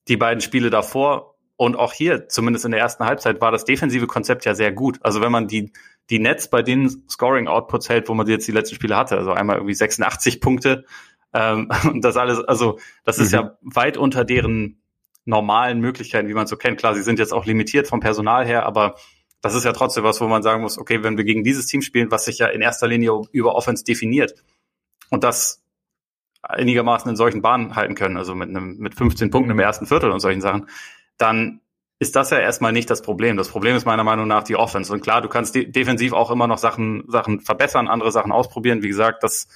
die beiden Spiele davor und auch hier, zumindest in der ersten Halbzeit, war das defensive Konzept ja sehr gut. Also wenn man die, die Nets bei den Scoring-Outputs hält, wo man jetzt die letzten Spiele hatte, also einmal irgendwie 86 Punkte ähm, und das alles, also das ist mhm. ja weit unter deren normalen Möglichkeiten, wie man so kennt. Klar, sie sind jetzt auch limitiert vom Personal her, aber das ist ja trotzdem was, wo man sagen muss, okay, wenn wir gegen dieses Team spielen, was sich ja in erster Linie über Offense definiert und das einigermaßen in solchen Bahnen halten können, also mit einem mit 15 Punkten im ersten Viertel und solchen Sachen, dann ist das ja erstmal nicht das Problem. Das Problem ist meiner Meinung nach die Offense. Und klar, du kannst de defensiv auch immer noch Sachen, Sachen verbessern, andere Sachen ausprobieren. Wie gesagt, dass,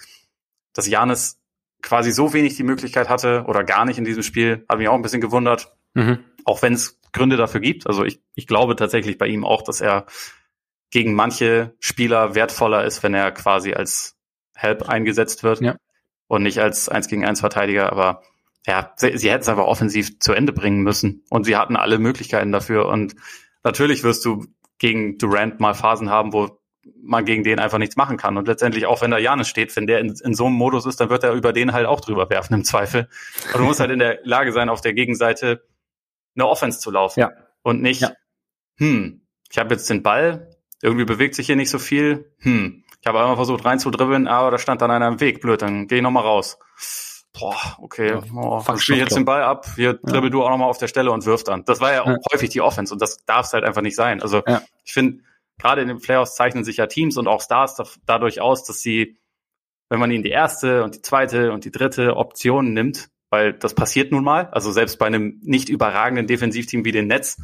dass Janis quasi so wenig die Möglichkeit hatte oder gar nicht in diesem Spiel, hat mich auch ein bisschen gewundert. Mhm. Auch wenn es Gründe dafür gibt. Also ich, ich glaube tatsächlich bei ihm auch, dass er gegen manche Spieler wertvoller ist, wenn er quasi als Help eingesetzt wird. Ja und nicht als eins gegen eins Verteidiger, aber ja, sie, sie hätten es einfach offensiv zu Ende bringen müssen und sie hatten alle Möglichkeiten dafür und natürlich wirst du gegen Durant mal Phasen haben, wo man gegen den einfach nichts machen kann und letztendlich auch wenn da Janis steht, wenn der in, in so einem Modus ist, dann wird er über den halt auch drüber werfen im Zweifel. Aber du musst halt in der Lage sein, auf der Gegenseite eine Offense zu laufen ja. und nicht, ja. hm, ich habe jetzt den Ball, irgendwie bewegt sich hier nicht so viel, hm, ich habe einmal versucht reinzudribbeln, aber da stand dann einer im Weg. Blöd, dann gehe ich nochmal raus. Boah, okay, ja, oh, spiel jetzt den Ball ab, hier dribbel ja. du auch nochmal auf der Stelle und wirf dann. Das war ja ja. häufig die Offense und das darf es halt einfach nicht sein. Also ja. ich finde, gerade in den Playoffs zeichnen sich ja Teams und auch Stars da, dadurch aus, dass sie, wenn man ihnen die erste und die zweite und die dritte Option nimmt, weil das passiert nun mal, also selbst bei einem nicht überragenden Defensivteam wie den Nets,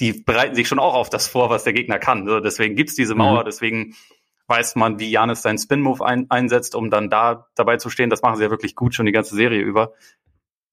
die bereiten sich schon auch auf das vor, was der Gegner kann. Also deswegen gibt's diese Mauer, mhm. deswegen weiß man, wie Janis seinen Spin-Move ein, einsetzt, um dann da dabei zu stehen. Das machen sie ja wirklich gut schon die ganze Serie über.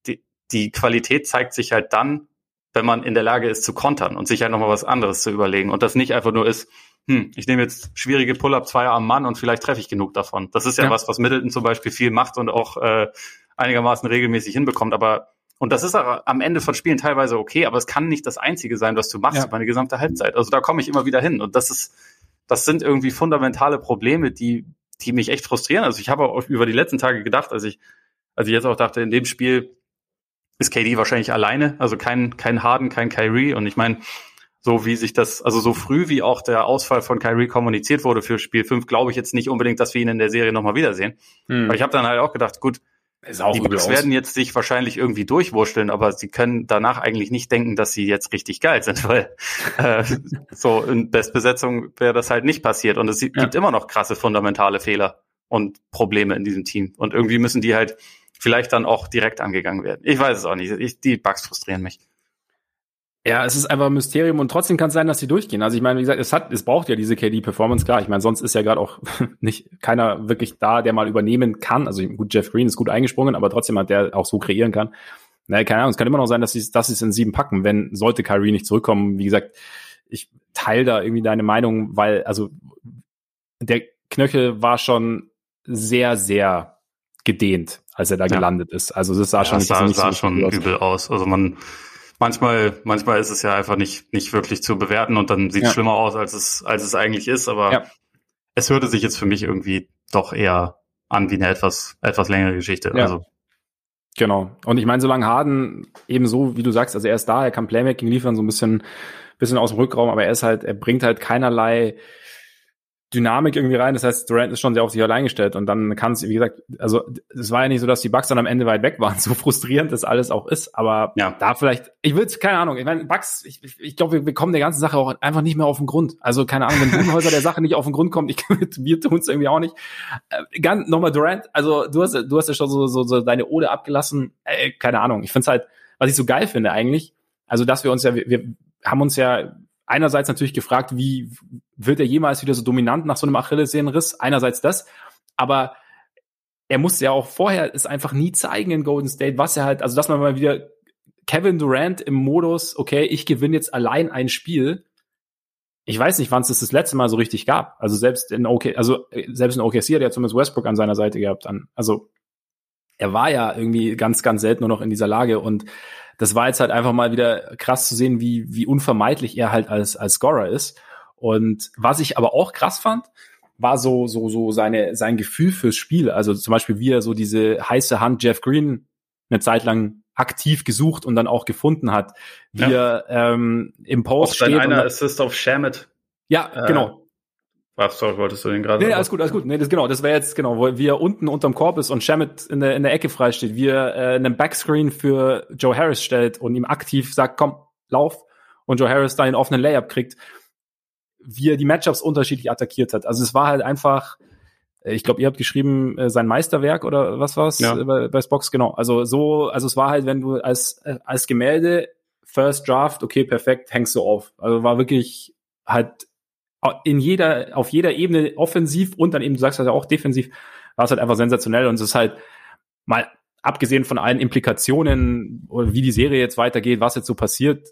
Die, die Qualität zeigt sich halt dann, wenn man in der Lage ist zu kontern und sich halt nochmal was anderes zu überlegen. Und das nicht einfach nur ist, hm, ich nehme jetzt schwierige Pull-Up-Zweier am Mann und vielleicht treffe ich genug davon. Das ist ja, ja, was, was Middleton zum Beispiel viel macht und auch äh, einigermaßen regelmäßig hinbekommt. Aber und das ist auch am Ende von Spielen teilweise okay, aber es kann nicht das Einzige sein, was du machst ja. über eine gesamte Halbzeit. Also da komme ich immer wieder hin. Und das ist, das sind irgendwie fundamentale Probleme, die, die mich echt frustrieren. Also ich habe auch über die letzten Tage gedacht, als ich, als ich jetzt auch dachte, in dem Spiel ist KD wahrscheinlich alleine, also kein, kein Harden, kein Kyrie. Und ich meine, so wie sich das, also so früh wie auch der Ausfall von Kyrie kommuniziert wurde für Spiel 5, glaube ich jetzt nicht unbedingt, dass wir ihn in der Serie nochmal wiedersehen. Hm. Aber ich habe dann halt auch gedacht, gut, die Bucks werden jetzt sich wahrscheinlich irgendwie durchwurschteln, aber sie können danach eigentlich nicht denken, dass sie jetzt richtig geil sind, weil äh, so in Bestbesetzung wäre das halt nicht passiert. Und es ja. gibt immer noch krasse fundamentale Fehler und Probleme in diesem Team. Und irgendwie müssen die halt vielleicht dann auch direkt angegangen werden. Ich weiß es auch nicht. Ich, die Bugs frustrieren mich. Ja, es ist einfach ein Mysterium und trotzdem kann es sein, dass sie durchgehen. Also ich meine, wie gesagt, es hat, es braucht ja diese KD-Performance, klar. Ich meine, sonst ist ja gerade auch nicht keiner wirklich da, der mal übernehmen kann. Also gut, Jeff Green ist gut eingesprungen, aber trotzdem hat der auch so kreieren kann. Naja, keine Ahnung, es kann immer noch sein, dass sie dass es in sieben packen, wenn sollte Kyrie nicht zurückkommen. Wie gesagt, ich teile da irgendwie deine Meinung, weil also der Knöchel war schon sehr, sehr gedehnt, als er da ja. gelandet ist. Also das sah ja, schon, das sah, sah so schon übel aus. Also man manchmal, manchmal ist es ja einfach nicht, nicht wirklich zu bewerten und dann sieht es ja. schlimmer aus, als es, als es eigentlich ist. Aber ja. es hörte sich jetzt für mich irgendwie doch eher an wie eine etwas, etwas längere Geschichte. Ja. Also. Genau. Und ich meine, solange Harden eben so, wie du sagst, also er ist da, er kann Playmaking liefern, so ein bisschen, bisschen aus dem Rückraum, aber er ist halt, er bringt halt keinerlei Dynamik irgendwie rein. Das heißt, Durant ist schon sehr auf sich allein gestellt und dann kann es, wie gesagt, also es war ja nicht so, dass die Bucks dann am Ende weit weg waren, so frustrierend das alles auch ist, aber ja. da vielleicht, ich will keine Ahnung, ich meine, Bucks, ich, ich, ich glaube, wir, wir kommen der ganzen Sache auch einfach nicht mehr auf den Grund. Also keine Ahnung, wenn Budenhäuser der Sache nicht auf den Grund kommt, ich, wir tun es irgendwie auch nicht. Äh, ganz, nochmal Durant, also du hast, du hast ja schon so, so, so deine Ode abgelassen, äh, keine Ahnung, ich finde es halt, was ich so geil finde eigentlich, also dass wir uns ja, wir, wir haben uns ja einerseits natürlich gefragt, wie wird er jemals wieder so dominant nach so einem Achillessehnenriss? Einerseits das, aber er musste ja auch vorher es einfach nie zeigen in Golden State, was er halt, also dass man mal wieder Kevin Durant im Modus, okay, ich gewinne jetzt allein ein Spiel. Ich weiß nicht, wann es das das letzte Mal so richtig gab. Also selbst in OK, also selbst in OKC hat er zumindest Westbrook an seiner Seite gehabt. Dann. Also er war ja irgendwie ganz, ganz selten nur noch in dieser Lage und das war jetzt halt einfach mal wieder krass zu sehen, wie, wie unvermeidlich er halt als, als Scorer ist. Und was ich aber auch krass fand, war so, so, so seine, sein Gefühl fürs Spiel. Also zum Beispiel, wie er so diese heiße Hand Jeff Green eine Zeit lang aktiv gesucht und dann auch gefunden hat. Wie ja. er ähm, im Post auch steht. einer Assist auf Shamit. Ja, äh, genau. Was sorry, wolltest du den gerade? Nee, alles gut, alles gut. Nee, das genau, das wäre jetzt genau, wo wir unten unterm Korb ist und Shamit in der in der Ecke frei steht, wie er äh, einen Backscreen für Joe Harris stellt und ihm aktiv sagt, komm, lauf und Joe Harris da einen offenen Layup kriegt, wie er die Matchups unterschiedlich attackiert hat. Also es war halt einfach ich glaube, ihr habt geschrieben äh, sein Meisterwerk oder was war's ja. Äh, bei, bei Spox genau. Also so, also es war halt, wenn du als äh, als Gemälde First Draft, okay, perfekt, hängst du auf. Also war wirklich halt in jeder, auf jeder Ebene offensiv und dann eben, du sagst halt auch defensiv, war es halt einfach sensationell und es ist halt mal abgesehen von allen Implikationen oder wie die Serie jetzt weitergeht, was jetzt so passiert,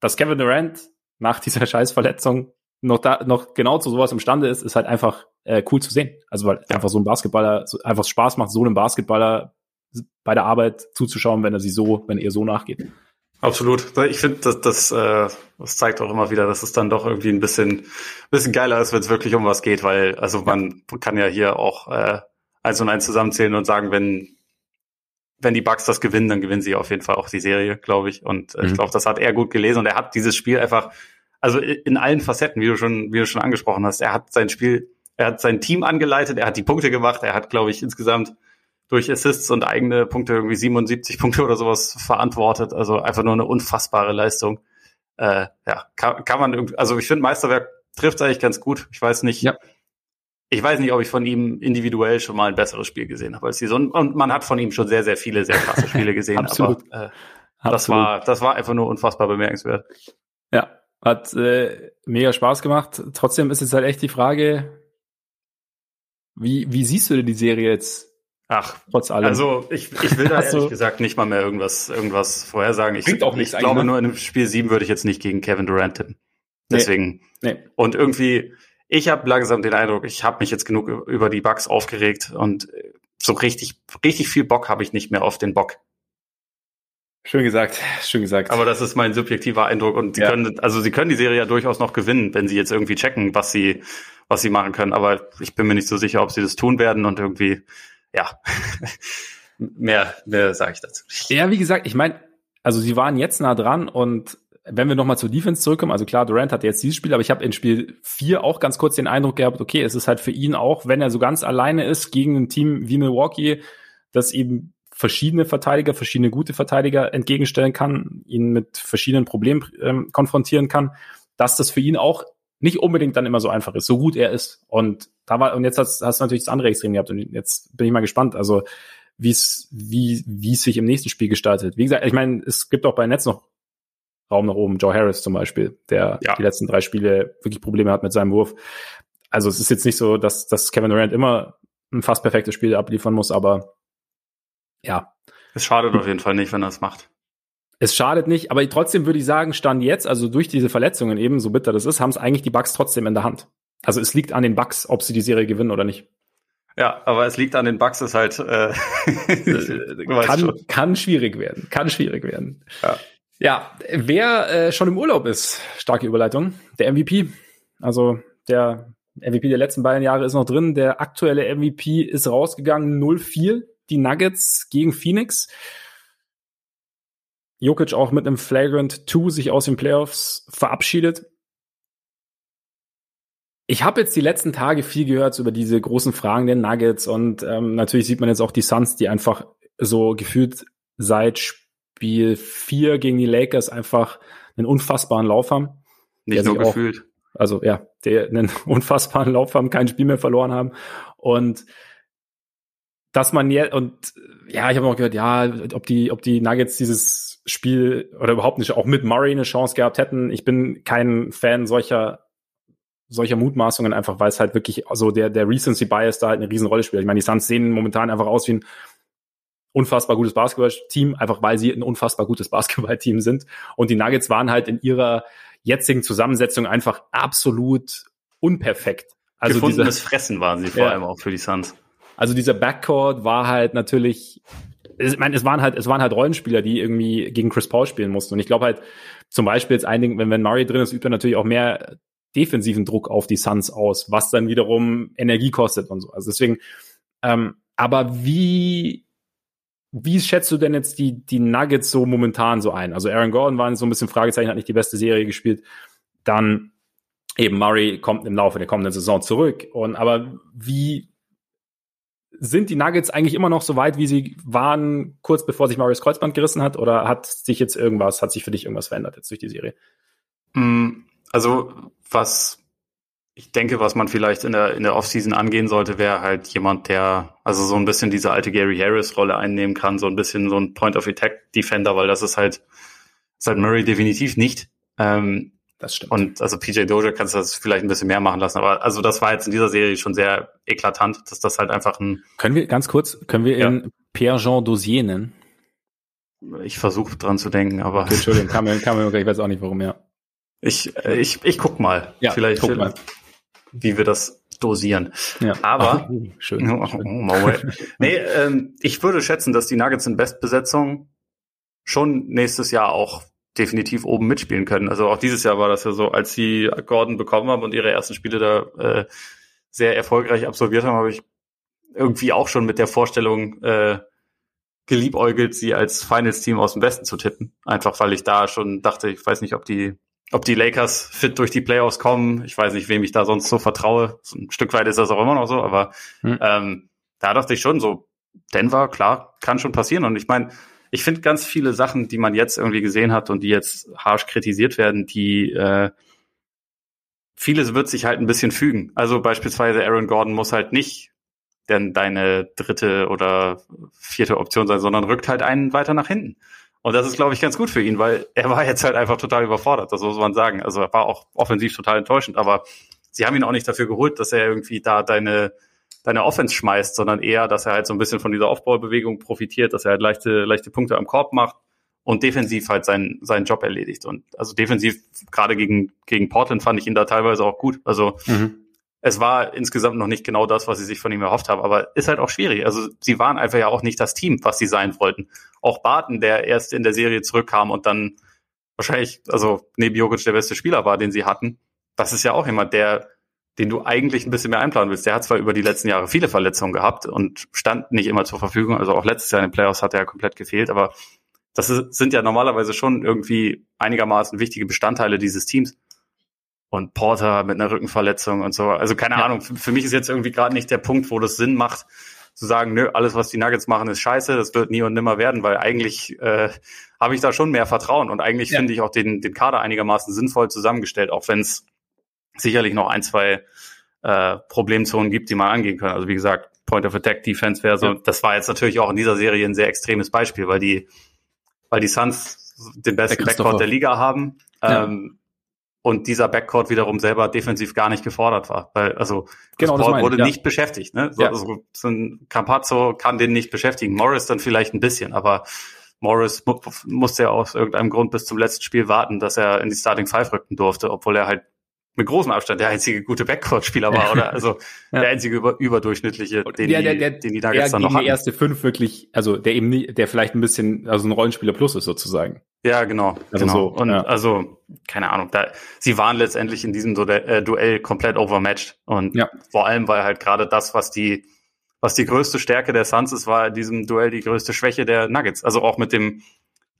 dass Kevin Durant nach dieser Scheißverletzung noch da, noch genau zu sowas imstande ist, ist halt einfach äh, cool zu sehen. Also weil ja. einfach so ein Basketballer so einfach Spaß macht, so einem Basketballer bei der Arbeit zuzuschauen, wenn er sie so, wenn er so nachgeht. Absolut. Ich finde, das, das, äh, das zeigt auch immer wieder, dass es dann doch irgendwie ein bisschen, bisschen geiler ist, wenn es wirklich um was geht, weil, also man kann ja hier auch äh, eins und eins zusammenzählen und sagen, wenn, wenn die Bucks das gewinnen, dann gewinnen sie auf jeden Fall auch die Serie, glaube ich. Und äh, mhm. ich glaube, das hat er gut gelesen und er hat dieses Spiel einfach, also in allen Facetten, wie du schon, wie du schon angesprochen hast, er hat sein Spiel, er hat sein Team angeleitet, er hat die Punkte gemacht, er hat, glaube ich, insgesamt durch Assists und eigene Punkte irgendwie 77 Punkte oder sowas verantwortet. Also einfach nur eine unfassbare Leistung. Äh, ja, kann, kann man irgendwie, also ich finde Meisterwerk trifft eigentlich ganz gut. Ich weiß nicht, ja. ich weiß nicht, ob ich von ihm individuell schon mal ein besseres Spiel gesehen habe als die Sonne. Und man hat von ihm schon sehr, sehr viele, sehr krasse Spiele gesehen. Absolut. Aber äh, das war, das war einfach nur unfassbar bemerkenswert. Ja, hat äh, mega Spaß gemacht. Trotzdem ist jetzt halt echt die Frage, wie, wie siehst du denn die Serie jetzt Ach, trotz allem. Also ich, ich will da ehrlich gesagt nicht mal mehr irgendwas, irgendwas vorhersagen. Ich, auch ich glaube ne? nur in dem Spiel 7 würde ich jetzt nicht gegen Kevin Durant tippen. Deswegen. Nee. Nee. Und irgendwie, ich habe langsam den Eindruck, ich habe mich jetzt genug über die Bugs aufgeregt und so richtig, richtig viel Bock habe ich nicht mehr auf den Bock. Schön gesagt, schön gesagt. Aber das ist mein subjektiver Eindruck und sie ja. können, also sie können die Serie ja durchaus noch gewinnen, wenn sie jetzt irgendwie checken, was sie, was sie machen können. Aber ich bin mir nicht so sicher, ob sie das tun werden und irgendwie ja, mehr, mehr sage ich dazu. Ja, wie gesagt, ich meine, also sie waren jetzt nah dran und wenn wir nochmal zur Defense zurückkommen, also klar, Durant hat jetzt dieses Spiel, aber ich habe in Spiel 4 auch ganz kurz den Eindruck gehabt, okay, es ist halt für ihn auch, wenn er so ganz alleine ist gegen ein Team wie Milwaukee, das eben verschiedene Verteidiger, verschiedene gute Verteidiger entgegenstellen kann, ihn mit verschiedenen Problemen ähm, konfrontieren kann, dass das für ihn auch nicht unbedingt dann immer so einfach ist, so gut er ist. Und da war, und jetzt hast, hast du natürlich das andere Extrem gehabt und jetzt bin ich mal gespannt, also wie es, wie, wie es sich im nächsten Spiel gestaltet. Wie gesagt, ich meine, es gibt auch bei Netz noch Raum nach oben. Joe Harris zum Beispiel, der ja. die letzten drei Spiele wirklich Probleme hat mit seinem Wurf. Also es ist jetzt nicht so, dass, dass Kevin Durant immer ein fast perfektes Spiel abliefern muss, aber ja. Es schadet auf jeden Fall nicht, wenn er es macht. Es schadet nicht, aber trotzdem würde ich sagen, stand jetzt, also durch diese Verletzungen eben, so bitter das ist, haben es eigentlich die Bucks trotzdem in der Hand. Also es liegt an den Bucks, ob sie die Serie gewinnen oder nicht. Ja, aber es liegt an den Bucks, ist halt äh, kann, kann schwierig werden, kann schwierig werden. Ja. Ja, wer äh, schon im Urlaub ist, starke Überleitung, der MVP. Also der MVP der letzten beiden Jahre ist noch drin. Der aktuelle MVP ist rausgegangen 0-4. Die Nuggets gegen Phoenix. Jokic auch mit einem Flagrant 2 sich aus den Playoffs verabschiedet. Ich habe jetzt die letzten Tage viel gehört über diese großen Fragen der Nuggets und ähm, natürlich sieht man jetzt auch die Suns, die einfach so gefühlt seit Spiel 4 gegen die Lakers einfach einen unfassbaren Lauf haben. Nicht nur gefühlt. Auch, also ja, der einen unfassbaren Lauf haben, kein Spiel mehr verloren haben. Und dass man jetzt, und ja, ich habe auch gehört, ja, ob die, ob die Nuggets dieses Spiel oder überhaupt nicht auch mit Murray eine Chance gehabt hätten. Ich bin kein Fan solcher solcher Mutmaßungen einfach, weil es halt wirklich, also der, der Recency Bias da halt eine Riesenrolle spielt. Ich meine, die Suns sehen momentan einfach aus wie ein unfassbar gutes Basketballteam, einfach weil sie ein unfassbar gutes Basketballteam sind. Und die Nuggets waren halt in ihrer jetzigen Zusammensetzung einfach absolut unperfekt. Also Gefundenes Fressen waren sie vor ja. allem auch für die Suns. Also dieser Backcourt war halt natürlich, ich meine, es waren halt, es waren halt Rollenspieler, die irgendwie gegen Chris Paul spielen mussten. Und ich glaube halt, zum Beispiel jetzt ein Ding, wenn, wenn Murray drin ist, übt er natürlich auch mehr defensiven Druck auf die Suns aus, was dann wiederum Energie kostet und so. Also deswegen, ähm, aber wie wie schätzt du denn jetzt die, die Nuggets so momentan so ein? Also Aaron Gordon war so ein bisschen Fragezeichen, hat nicht die beste Serie gespielt. Dann eben Murray kommt im Laufe der kommenden Saison zurück. Und aber wie sind die Nuggets eigentlich immer noch so weit, wie sie waren, kurz bevor sich Murrays Kreuzband gerissen hat? Oder hat sich jetzt irgendwas, hat sich für dich irgendwas verändert jetzt durch die Serie? Mm, also, was ich denke, was man vielleicht in der, in der Offseason angehen sollte, wäre halt jemand, der also so ein bisschen diese alte Gary Harris-Rolle einnehmen kann, so ein bisschen so ein Point-of-Attack-Defender, weil das ist halt, ist halt Murray definitiv nicht. Ähm, das stimmt. Und also PJ Doja kannst du das vielleicht ein bisschen mehr machen lassen, aber also das war jetzt in dieser Serie schon sehr eklatant, dass das halt einfach ein. Können wir ganz kurz, können wir ja. ihn Pierre-Jean Dosier nennen? Ich versuche dran zu denken, aber. Okay, Entschuldigung, kam mir, kam mir, ich weiß auch nicht warum, ja. Ich, ich, ich guck mal. Ja, vielleicht. Guck mal wie wir das dosieren. Ja. Aber oh, schön. Oh, oh, nee, ähm, ich würde schätzen, dass die Nuggets in Bestbesetzung schon nächstes Jahr auch definitiv oben mitspielen können. Also auch dieses Jahr war das ja so, als sie Gordon bekommen haben und ihre ersten Spiele da äh, sehr erfolgreich absolviert haben, habe ich irgendwie auch schon mit der Vorstellung äh, geliebäugelt, sie als Finals-Team aus dem Westen zu tippen. Einfach weil ich da schon dachte, ich weiß nicht, ob die ob die Lakers fit durch die Playoffs kommen. Ich weiß nicht, wem ich da sonst so vertraue. So ein Stück weit ist das auch immer noch so, aber hm. ähm, da dachte ich schon so, Denver, klar, kann schon passieren. Und ich meine, ich finde ganz viele Sachen, die man jetzt irgendwie gesehen hat und die jetzt harsch kritisiert werden, die äh, vieles wird sich halt ein bisschen fügen. Also beispielsweise Aaron Gordon muss halt nicht denn deine dritte oder vierte Option sein, sondern rückt halt einen weiter nach hinten. Und das ist, glaube ich, ganz gut für ihn, weil er war jetzt halt einfach total überfordert, das muss man sagen. Also er war auch offensiv total enttäuschend, aber sie haben ihn auch nicht dafür geholt, dass er irgendwie da deine, deine Offense schmeißt, sondern eher, dass er halt so ein bisschen von dieser Aufbaubewegung profitiert, dass er halt leichte, leichte Punkte am Korb macht und defensiv halt seinen, seinen Job erledigt. Und also defensiv, gerade gegen, gegen Portland fand ich ihn da teilweise auch gut. Also mhm es war insgesamt noch nicht genau das, was sie sich von ihm erhofft haben, aber ist halt auch schwierig. Also sie waren einfach ja auch nicht das Team, was sie sein wollten. Auch Barton, der erst in der Serie zurückkam und dann wahrscheinlich, also neben Jokic der beste Spieler war, den sie hatten, das ist ja auch jemand, der, den du eigentlich ein bisschen mehr einplanen willst. Der hat zwar über die letzten Jahre viele Verletzungen gehabt und stand nicht immer zur Verfügung. Also auch letztes Jahr in den Playoffs hat er ja komplett gefehlt, aber das sind ja normalerweise schon irgendwie einigermaßen wichtige Bestandteile dieses Teams. Und Porter mit einer Rückenverletzung und so. Also keine ja. Ahnung, für, für mich ist jetzt irgendwie gerade nicht der Punkt, wo das Sinn macht, zu sagen, nö, alles, was die Nuggets machen, ist scheiße, das wird nie und nimmer werden, weil eigentlich äh, habe ich da schon mehr Vertrauen und eigentlich ja. finde ich auch den, den Kader einigermaßen sinnvoll zusammengestellt, auch wenn es sicherlich noch ein, zwei äh, Problemzonen gibt, die man angehen kann. Also wie gesagt, Point of Attack Defense wäre so, ja. das war jetzt natürlich auch in dieser Serie ein sehr extremes Beispiel, weil die weil die Suns den besten Backcourt der Liga haben. Ja. Ähm, und dieser Backcourt wiederum selber defensiv gar nicht gefordert war. Weil, also genau, Paul wurde ja. nicht beschäftigt. Ne? So, ja. also, so ein Campazzo kann den nicht beschäftigen. Morris dann vielleicht ein bisschen, aber Morris mu musste ja aus irgendeinem Grund bis zum letzten Spiel warten, dass er in die Starting Five rücken durfte, obwohl er halt mit großem Abstand der einzige gute Backcourt-Spieler war, oder? Also ja. der einzige über, überdurchschnittliche, den, der, der, der, den die Nuggets dann noch hatten. die erste fünf wirklich, also der eben nie, der vielleicht ein bisschen, also ein Rollenspieler plus ist sozusagen. Ja, genau. Also genau. So, und ja. also, keine Ahnung, da, sie waren letztendlich in diesem äh, Duell komplett overmatched. Und ja. vor allem, weil halt gerade das, was die, was die größte Stärke der Suns ist, war in diesem Duell die größte Schwäche der Nuggets. Also auch mit dem,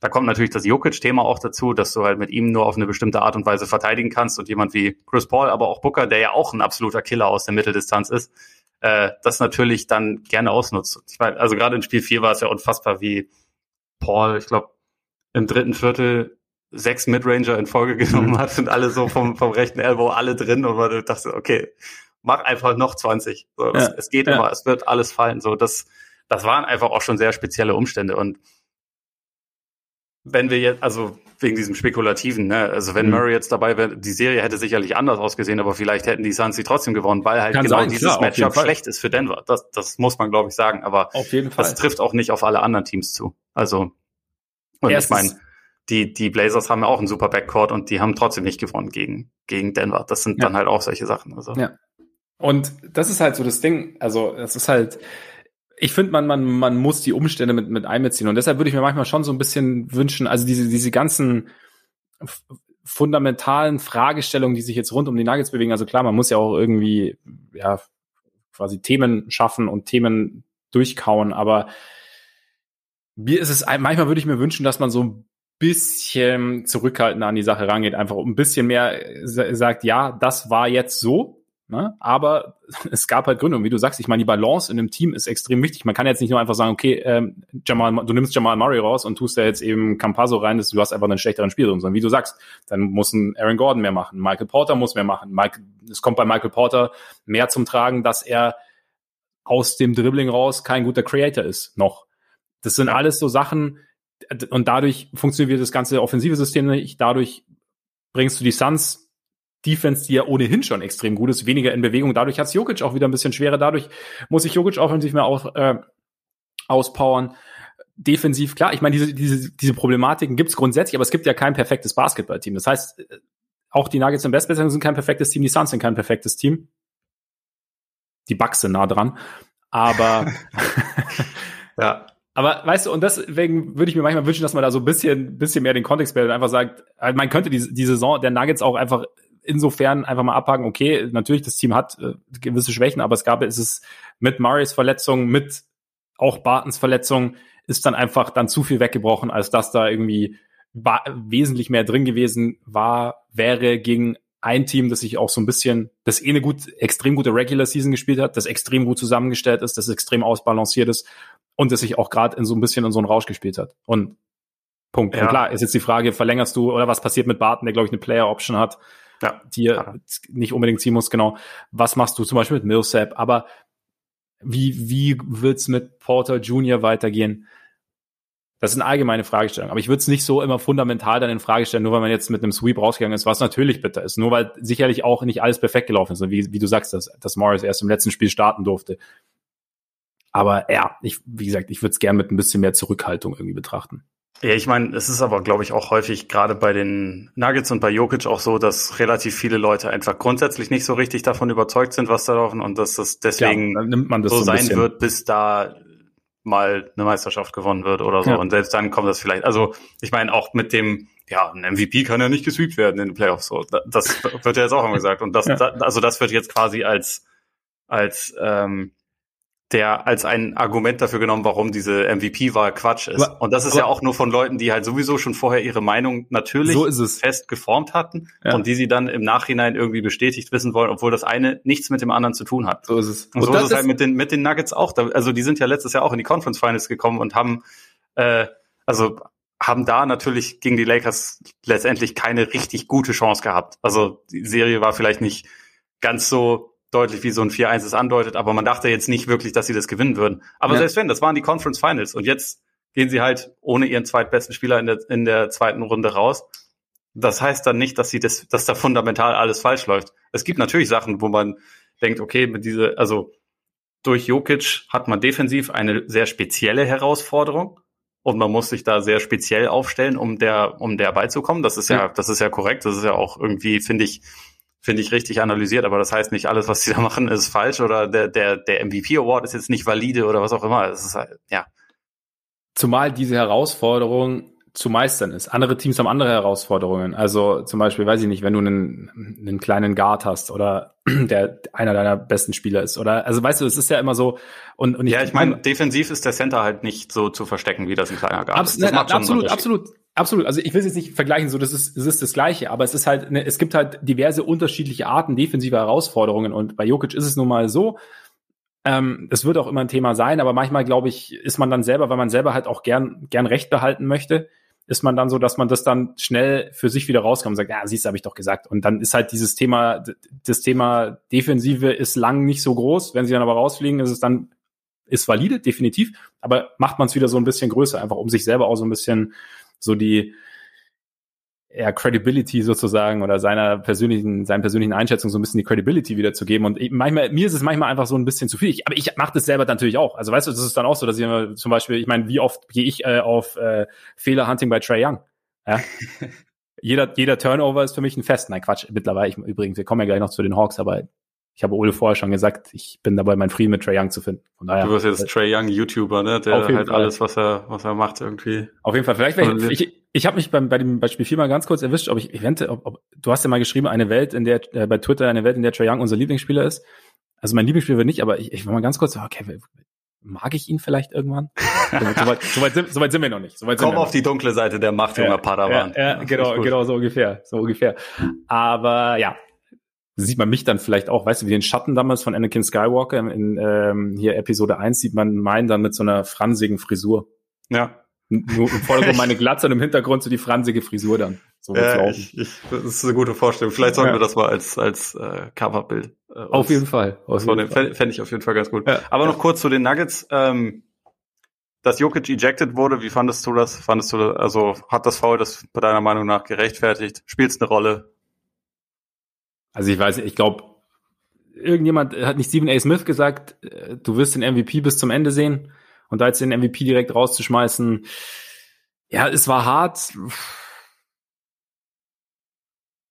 da kommt natürlich das Jokic-Thema auch dazu, dass du halt mit ihm nur auf eine bestimmte Art und Weise verteidigen kannst und jemand wie Chris Paul, aber auch Booker, der ja auch ein absoluter Killer aus der Mitteldistanz ist, äh, das natürlich dann gerne ausnutzt. Ich meine, also gerade in Spiel 4 war es ja unfassbar, wie Paul, ich glaube, im dritten Viertel sechs Midranger in Folge genommen hat und alle so vom, vom rechten Elbow alle drin und man dachte, okay, mach einfach noch 20. So, ja. es, es, geht ja. immer, es wird alles fallen. So, das, das waren einfach auch schon sehr spezielle Umstände und wenn wir jetzt, also wegen diesem Spekulativen, ne? also wenn mhm. Murray jetzt dabei wäre, die Serie hätte sicherlich anders ausgesehen, aber vielleicht hätten die Suns sie trotzdem gewonnen, weil halt Kann genau sein, dieses klar, Matchup schlecht ist für Denver. Das, das muss man, glaube ich, sagen. Aber auf jeden Fall. das trifft auch nicht auf alle anderen Teams zu. Also, und Erstens, ich meine, die, die Blazers haben ja auch einen super Backcourt und die haben trotzdem nicht gewonnen gegen, gegen Denver. Das sind ja. dann halt auch solche Sachen. Also. Ja. Und das ist halt so das Ding. Also, es ist halt, ich finde, man, man, man muss die Umstände mit, mit einbeziehen. Und deshalb würde ich mir manchmal schon so ein bisschen wünschen, also diese, diese ganzen fundamentalen Fragestellungen, die sich jetzt rund um die Nuggets bewegen. Also klar, man muss ja auch irgendwie, ja, quasi Themen schaffen und Themen durchkauen. Aber mir ist es, manchmal würde ich mir wünschen, dass man so ein bisschen zurückhaltender an die Sache rangeht, einfach ein bisschen mehr sagt, ja, das war jetzt so, Ne? Aber es gab halt Gründe. Und wie du sagst, ich meine, die Balance in einem Team ist extrem wichtig. Man kann jetzt nicht nur einfach sagen, okay, ähm, Jamal, du nimmst Jamal Murray raus und tust da jetzt eben Campazzo rein, dass du hast einfach einen schlechteren Spieler. Sondern wie du sagst, dann muss ein Aaron Gordon mehr machen, Michael Porter muss mehr machen. Mike, es kommt bei Michael Porter mehr zum Tragen, dass er aus dem Dribbling raus kein guter Creator ist, noch. Das sind alles so Sachen, und dadurch funktioniert das ganze offensive System nicht. Dadurch bringst du die Suns Defense, die ja ohnehin schon extrem gut ist, weniger in Bewegung. Dadurch hat Jokic auch wieder ein bisschen schwerer. Dadurch muss sich Jokic offensiv mehr auch, äh, auspowern. Defensiv, klar, ich meine, diese, diese, diese Problematiken gibt es grundsätzlich, aber es gibt ja kein perfektes Basketballteam. Das heißt, auch die Nuggets im Bestbesetzung sind kein perfektes Team, die Suns sind kein perfektes Team. Die Bucks sind nah dran. Aber ja. Aber weißt du, und deswegen würde ich mir manchmal wünschen, dass man da so ein bisschen, bisschen mehr den Kontext bildet und einfach sagt, man könnte die, die Saison der Nuggets auch einfach insofern einfach mal abhaken, okay, natürlich, das Team hat äh, gewisse Schwächen, aber es gab, ist es mit Murrays Verletzung, mit auch Bartons Verletzung, ist dann einfach dann zu viel weggebrochen, als dass da irgendwie war, wesentlich mehr drin gewesen war, wäre gegen ein Team, das sich auch so ein bisschen, das eh eine gut, extrem gute Regular Season gespielt hat, das extrem gut zusammengestellt ist, das extrem ausbalanciert ist und das sich auch gerade in so ein bisschen in so einen Rausch gespielt hat. Und Punkt. Ja. Und klar, ist jetzt die Frage, verlängerst du oder was passiert mit Barton, der glaube ich eine Player Option hat, ja, die er nicht unbedingt ziehen muss, genau. Was machst du zum Beispiel mit Millsap? Aber wie, wie wird's mit Porter Jr. weitergehen? Das ist eine allgemeine Fragestellung. Aber ich würde es nicht so immer fundamental dann in Frage stellen, nur weil man jetzt mit einem Sweep rausgegangen ist, was natürlich bitter ist. Nur weil sicherlich auch nicht alles perfekt gelaufen ist. Wie, wie du sagst, dass, dass Morris erst im letzten Spiel starten durfte. Aber ja, ich, wie gesagt, ich würde es gern mit ein bisschen mehr Zurückhaltung irgendwie betrachten. Ja, ich meine, es ist aber, glaube ich, auch häufig gerade bei den Nuggets und bei Jokic auch so, dass relativ viele Leute einfach grundsätzlich nicht so richtig davon überzeugt sind, was da laufen und dass das deswegen ja, das so, so sein wird, bis da mal eine Meisterschaft gewonnen wird oder so. Ja. Und selbst dann kommt das vielleicht, also ich meine auch mit dem, ja, ein MVP kann ja nicht gesweept werden in den Playoffs. So. Das wird ja jetzt auch immer gesagt. Und das, ja. also das wird jetzt quasi als, als ähm, der als ein Argument dafür genommen, warum diese MVP-Wahl Quatsch ist. Aber, und das ist ja auch nur von Leuten, die halt sowieso schon vorher ihre Meinung natürlich so fest geformt hatten ja. und die sie dann im Nachhinein irgendwie bestätigt wissen wollen, obwohl das eine nichts mit dem anderen zu tun hat. So ist es. Und, und so ist es halt mit den, mit den Nuggets auch. Also die sind ja letztes Jahr auch in die Conference Finals gekommen und haben, äh, also haben da natürlich gegen die Lakers letztendlich keine richtig gute Chance gehabt. Also die Serie war vielleicht nicht ganz so deutlich wie so ein 4-1 es andeutet, aber man dachte jetzt nicht wirklich, dass sie das gewinnen würden. Aber ja. selbst wenn, das waren die Conference Finals und jetzt gehen sie halt ohne ihren zweitbesten Spieler in der, in der zweiten Runde raus. Das heißt dann nicht, dass sie das, dass da fundamental alles falsch läuft. Es gibt natürlich Sachen, wo man denkt, okay, mit diese, also durch Jokic hat man defensiv eine sehr spezielle Herausforderung und man muss sich da sehr speziell aufstellen, um der, um der beizukommen. Das ist ja, ja das ist ja korrekt. Das ist ja auch irgendwie, finde ich, finde ich, richtig analysiert, aber das heißt nicht, alles, was sie da machen, ist falsch oder der, der, der MVP Award ist jetzt nicht valide oder was auch immer. Es ist halt, ja. Zumal diese Herausforderung zu meistern ist. Andere Teams haben andere Herausforderungen. Also zum Beispiel, weiß ich nicht, wenn du einen, einen kleinen Guard hast oder der einer deiner besten Spieler ist. Oder also weißt du, es ist ja immer so. Und, und ich, ja, ich meine, defensiv ist der Center halt nicht so zu verstecken, wie das ein kleiner Guard abs ist. Ne, absolut, absolut. Absolut. Also ich will es jetzt nicht vergleichen, so das ist, das ist das Gleiche, aber es ist halt, ne, es gibt halt diverse unterschiedliche Arten defensiver Herausforderungen und bei Jokic ist es nun mal so. Ähm, es wird auch immer ein Thema sein, aber manchmal glaube ich, ist man dann selber, weil man selber halt auch gern gern Recht behalten möchte, ist man dann so, dass man das dann schnell für sich wieder rauskommt und sagt, ja, siehst habe ich doch gesagt. Und dann ist halt dieses Thema, das Thema Defensive ist lang nicht so groß. Wenn sie dann aber rausfliegen, ist es dann ist valide, definitiv, aber macht man es wieder so ein bisschen größer, einfach um sich selber auch so ein bisschen so die ja, Credibility sozusagen oder seiner persönlichen, seinen persönlichen Einschätzung so ein bisschen die Credibility wiederzugeben. Und manchmal, mir ist es manchmal einfach so ein bisschen zu viel. Ich, aber ich mache das selber natürlich auch. Also weißt du, das ist dann auch so, dass ich immer zum Beispiel, ich meine, wie oft gehe ich äh, auf äh, Fehlerhunting bei Trey Young? Ja? jeder, jeder Turnover ist für mich ein Fest. Nein, Quatsch, mittlerweile, ich, übrigens, wir kommen ja gleich noch zu den Hawks, aber ich habe Ole vorher schon gesagt, ich bin dabei, meinen Frieden mit Trey Young zu finden. Von daher, du wirst jetzt Trey Young YouTuber, ne? Der halt Fall. alles, was er, was er macht, irgendwie. Auf jeden Fall. Vielleicht, ich, ich, ich habe mich beim, bei dem Beispiel Spiel mal ganz kurz erwischt, ob ich eventuell, ob, ob, du hast ja mal geschrieben, eine Welt, in der, äh, bei Twitter eine Welt, in der Trey Young unser Lieblingsspieler ist. Also mein Lieblingsspieler wird nicht, aber ich, ich war mal ganz kurz, okay, mag ich ihn vielleicht irgendwann? so, weit, so, weit, sind, so weit sind wir noch nicht. So weit Komm auf nicht. die dunkle Seite der Macht, junger ja, Padawan. Ja, ja genau, genau, so ungefähr, so ungefähr. Aber ja, sieht man mich dann vielleicht auch, weißt du, wie den Schatten damals von Anakin Skywalker in ähm, hier Episode 1 sieht man meinen dann mit so einer fransigen Frisur. Ja. Nur im Vordergrund meine Glatze und im Hintergrund so die fransige Frisur dann. So ja, ich, ich, das ist eine gute Vorstellung. Vielleicht sollten ja. wir das mal als, als äh, Coverbild. Äh, auf jeden Fall. Auf jeden Fall. Fände ich auf jeden Fall ganz gut. Ja. Aber noch kurz zu den Nuggets. Ähm, dass Jokic ejected wurde, wie fandest du das? Fandest du das, also hat das Foul das bei deiner Meinung nach gerechtfertigt? Spielt es eine Rolle? Also ich weiß, ich glaube, irgendjemand hat nicht Stephen A. Smith gesagt, äh, du wirst den MVP bis zum Ende sehen und da jetzt den MVP direkt rauszuschmeißen, ja, es war hart.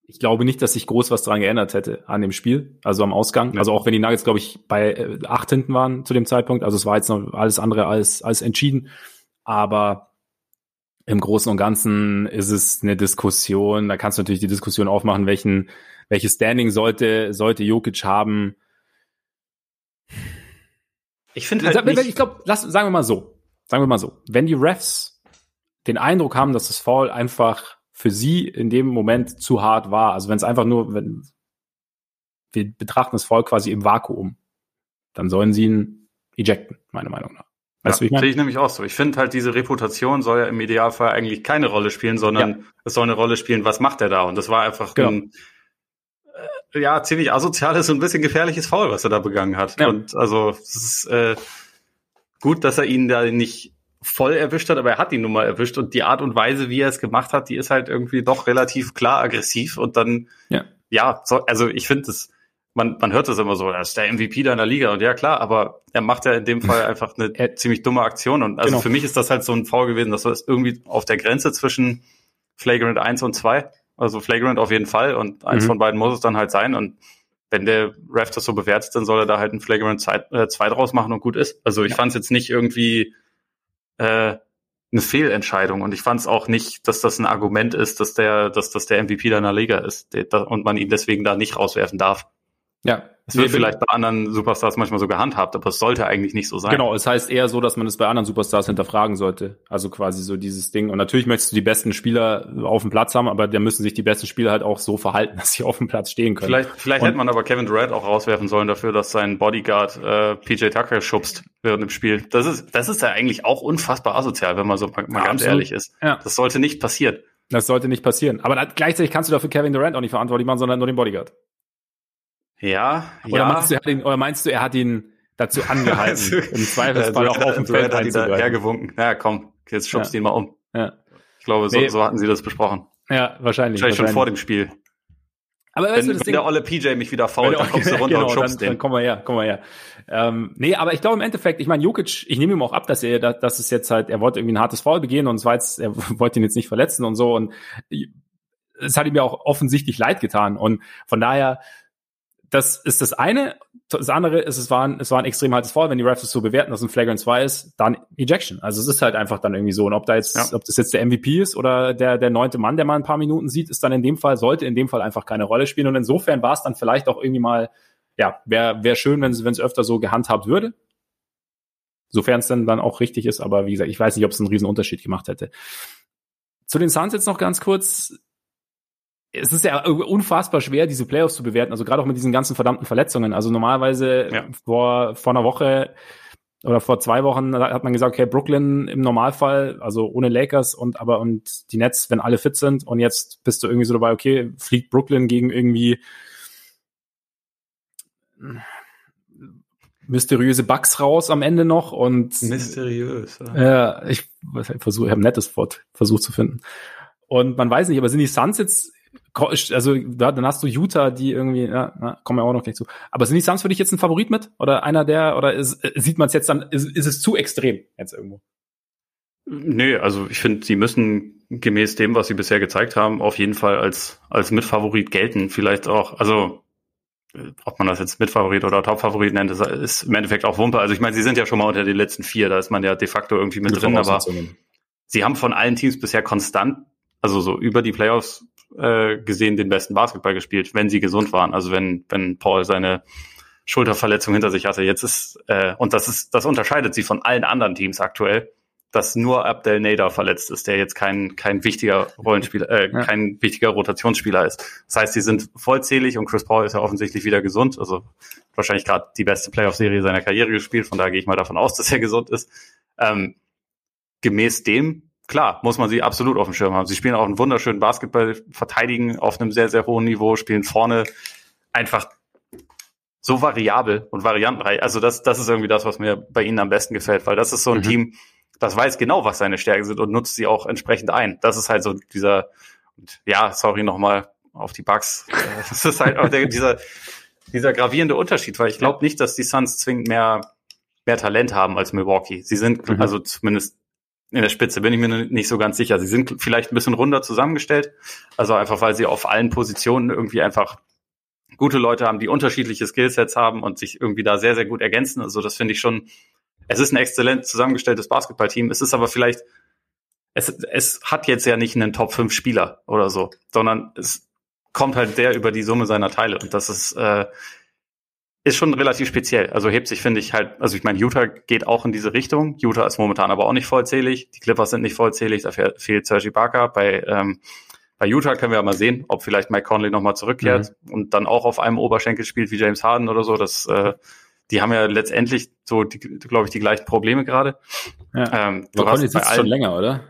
Ich glaube nicht, dass sich groß was dran geändert hätte an dem Spiel, also am Ausgang. Also auch wenn die Nuggets, glaube ich, bei äh, acht hinten waren zu dem Zeitpunkt. Also es war jetzt noch alles andere als, als entschieden. Aber im Großen und Ganzen ist es eine Diskussion. Da kannst du natürlich die Diskussion aufmachen, welchen welches Standing sollte, sollte Jokic haben? Ich finde halt nicht ich glaube, sagen wir mal so, sagen wir mal so, wenn die Refs den Eindruck haben, dass das Foul einfach für sie in dem Moment zu hart war, also wenn es einfach nur, wenn wir betrachten das Foul quasi im Vakuum, dann sollen sie ihn ejecten, meiner Meinung nach. Weißt ja, ich sehe ich nämlich auch so. Ich finde halt, diese Reputation soll ja im Idealfall eigentlich keine Rolle spielen, sondern ja. es soll eine Rolle spielen, was macht er da? Und das war einfach genau. ein, ja, ziemlich asoziales und ein bisschen gefährliches Foul, was er da begangen hat. Ja. Und also es ist äh, gut, dass er ihn da nicht voll erwischt hat, aber er hat ihn nun mal erwischt. Und die Art und Weise, wie er es gemacht hat, die ist halt irgendwie doch relativ klar aggressiv. Und dann, ja, ja so, also ich finde es, man, man hört das immer so, er ist der MVP deiner Liga. Und ja klar, aber er macht ja in dem Fall einfach eine er, ziemlich dumme Aktion. Und also genau. für mich ist das halt so ein Foul gewesen, das war irgendwie auf der Grenze zwischen Flagrant 1 und 2 also Flagrant auf jeden Fall und eins mhm. von beiden muss es dann halt sein. Und wenn der Ref das so bewertet, dann soll er da halt ein Flagrant 2 äh, draus machen und gut ist. Also ich ja. fand es jetzt nicht irgendwie äh, eine Fehlentscheidung und ich fand es auch nicht, dass das ein Argument ist, dass der, dass das der MVP deiner Liga ist der, und man ihn deswegen da nicht rauswerfen darf. Ja. Es wird vielleicht bei anderen Superstars manchmal so gehandhabt, aber es sollte eigentlich nicht so sein. Genau, es heißt eher so, dass man es bei anderen Superstars hinterfragen sollte. Also quasi so dieses Ding. Und natürlich möchtest du die besten Spieler auf dem Platz haben, aber da müssen sich die besten Spieler halt auch so verhalten, dass sie auf dem Platz stehen können. Vielleicht, vielleicht hätte man aber Kevin Durant auch rauswerfen sollen dafür, dass sein Bodyguard äh, PJ Tucker schubst während dem Spiel. Das ist, das ist ja eigentlich auch unfassbar asozial, wenn man so mal, mal ganz ehrlich ist. Ja. Das sollte nicht passieren. Das sollte nicht passieren. Aber gleichzeitig kannst du dafür Kevin Durant auch nicht verantwortlich machen, sondern nur den Bodyguard. Ja, oder ja. Meinst du, er hat ihn, oder meinst du, er hat ihn dazu angehalten, also, im Zweifelsfall auch auf dem Feld hat ihn da hergewunken. Ja, komm, jetzt schubst ja. ihn mal um. Ja. Ich glaube, so, nee. so hatten sie das besprochen. Ja, wahrscheinlich. Wahrscheinlich schon vor dem Spiel. Aber wenn, wenn Ding, der olle PJ mich wieder fault, dann kommst du runter genau, und schubst dann, den. Dann komm mal her, komm mal her. Ähm, nee, aber ich glaube im Endeffekt, ich meine, Jokic, ich nehme ihm auch ab, dass er, dass es jetzt halt, er wollte irgendwie ein hartes Foul begehen und es war jetzt, er wollte ihn jetzt nicht verletzen und so und es hat ihm ja auch offensichtlich leid getan und von daher, das ist das eine. Das andere ist, es war ein, es war ein extrem hartes Fall. Wenn die Refs es so bewerten, dass ein Flagrant 2 ist, dann Ejection. Also es ist halt einfach dann irgendwie so. Und ob da jetzt, ja. ob das jetzt der MVP ist oder der, der neunte Mann, der mal ein paar Minuten sieht, ist dann in dem Fall, sollte in dem Fall einfach keine Rolle spielen. Und insofern war es dann vielleicht auch irgendwie mal, ja, wäre wär schön, wenn es öfter so gehandhabt würde. Sofern es dann, dann auch richtig ist. Aber wie gesagt, ich weiß nicht, ob es einen riesen Unterschied gemacht hätte. Zu den Suns jetzt noch ganz kurz es ist ja unfassbar schwer, diese Playoffs zu bewerten, also gerade auch mit diesen ganzen verdammten Verletzungen. Also normalerweise ja. vor, vor einer Woche oder vor zwei Wochen hat man gesagt, okay, Brooklyn im Normalfall, also ohne Lakers und aber und die Nets, wenn alle fit sind und jetzt bist du irgendwie so dabei, okay, fliegt Brooklyn gegen irgendwie mysteriöse Bugs raus am Ende noch und mysteriös. Ja, ich, ich versuche, ich habe ein nettes Wort versucht zu finden. Und man weiß nicht, aber sind die Suns jetzt also dann hast du Utah, die irgendwie, ja, na, kommen wir auch noch gleich zu. Aber sind die Suns für dich jetzt ein Favorit mit? Oder einer der, oder ist, sieht man es jetzt dann, ist, ist es zu extrem jetzt irgendwo? Nee, also ich finde, sie müssen gemäß dem, was sie bisher gezeigt haben, auf jeden Fall als, als Mitfavorit gelten. Vielleicht auch, also ob man das jetzt Mitfavorit oder Topfavorit nennt, ist im Endeffekt auch Wumpe. Also ich meine, sie sind ja schon mal unter den letzten vier, da ist man ja de facto irgendwie mit drin, aber sie haben von allen Teams bisher konstant, also so über die Playoffs äh, gesehen den besten Basketball gespielt, wenn sie gesund waren. Also wenn, wenn Paul seine Schulterverletzung hinter sich hatte. Jetzt ist, äh, und das ist, das unterscheidet sie von allen anderen Teams aktuell, dass nur Abdel Nader verletzt ist, der jetzt kein, kein wichtiger Rollenspieler, äh, ja. kein wichtiger Rotationsspieler ist. Das heißt, sie sind vollzählig und Chris Paul ist ja offensichtlich wieder gesund. Also wahrscheinlich gerade die beste Playoff-Serie seiner Karriere gespielt. Von daher gehe ich mal davon aus, dass er gesund ist. Ähm, gemäß dem klar, muss man sie absolut auf dem Schirm haben. Sie spielen auch einen wunderschönen Basketball, verteidigen auf einem sehr, sehr hohen Niveau, spielen vorne einfach so variabel und variantenreich. Also das, das ist irgendwie das, was mir bei ihnen am besten gefällt, weil das ist so ein mhm. Team, das weiß genau, was seine Stärken sind und nutzt sie auch entsprechend ein. Das ist halt so dieser, ja, sorry nochmal auf die Bugs. Das ist halt auch der, dieser, dieser gravierende Unterschied, weil ich glaube nicht, dass die Suns zwingend mehr, mehr Talent haben als Milwaukee. Sie sind mhm. also zumindest in der Spitze bin ich mir nicht so ganz sicher. Sie sind vielleicht ein bisschen runder zusammengestellt. Also einfach, weil sie auf allen Positionen irgendwie einfach gute Leute haben, die unterschiedliche Skillsets haben und sich irgendwie da sehr, sehr gut ergänzen. Also das finde ich schon, es ist ein exzellent zusammengestelltes Basketballteam. Es ist aber vielleicht, es, es hat jetzt ja nicht einen Top 5 Spieler oder so, sondern es kommt halt sehr über die Summe seiner Teile. Und das ist, äh, ist schon relativ speziell. Also hebt sich, finde ich, halt, also ich meine, Utah geht auch in diese Richtung. Utah ist momentan aber auch nicht vollzählig. Die Clippers sind nicht vollzählig, dafür fehlt Sergi Barker. Bei, ähm, bei Utah können wir ja mal sehen, ob vielleicht Mike Conley nochmal zurückkehrt mhm. und dann auch auf einem Oberschenkel spielt wie James Harden oder so. Das, äh, die haben ja letztendlich so, glaube ich, die gleichen Probleme gerade. Ja. Ähm, du Conley sitzt schon länger, oder?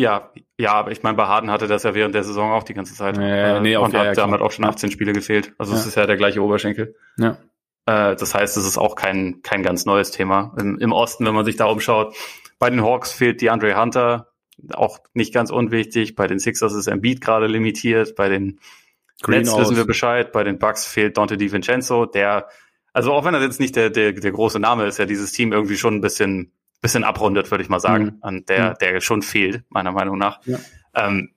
Ja, ja, aber ich meine, bei Harden hatte das ja während der Saison auch die ganze Zeit. Ja, nee, und hat damit auch schon 18 Spiele gefehlt. Also es ist ja der gleiche Oberschenkel. Ja. Äh, das heißt, es ist auch kein, kein ganz neues Thema. Im, Im Osten, wenn man sich da umschaut, bei den Hawks fehlt die Andre Hunter, auch nicht ganz unwichtig. Bei den Sixers ist Embiid gerade limitiert. Bei den Green Nets wissen wir Bescheid. Bei den Bucks fehlt Dante DiVincenzo, der, also auch wenn er jetzt nicht der, der, der große Name ist, ja dieses Team irgendwie schon ein bisschen bisschen abrundet, würde ich mal sagen, mhm. an der, der schon fehlt, meiner Meinung nach. Ja. Ähm,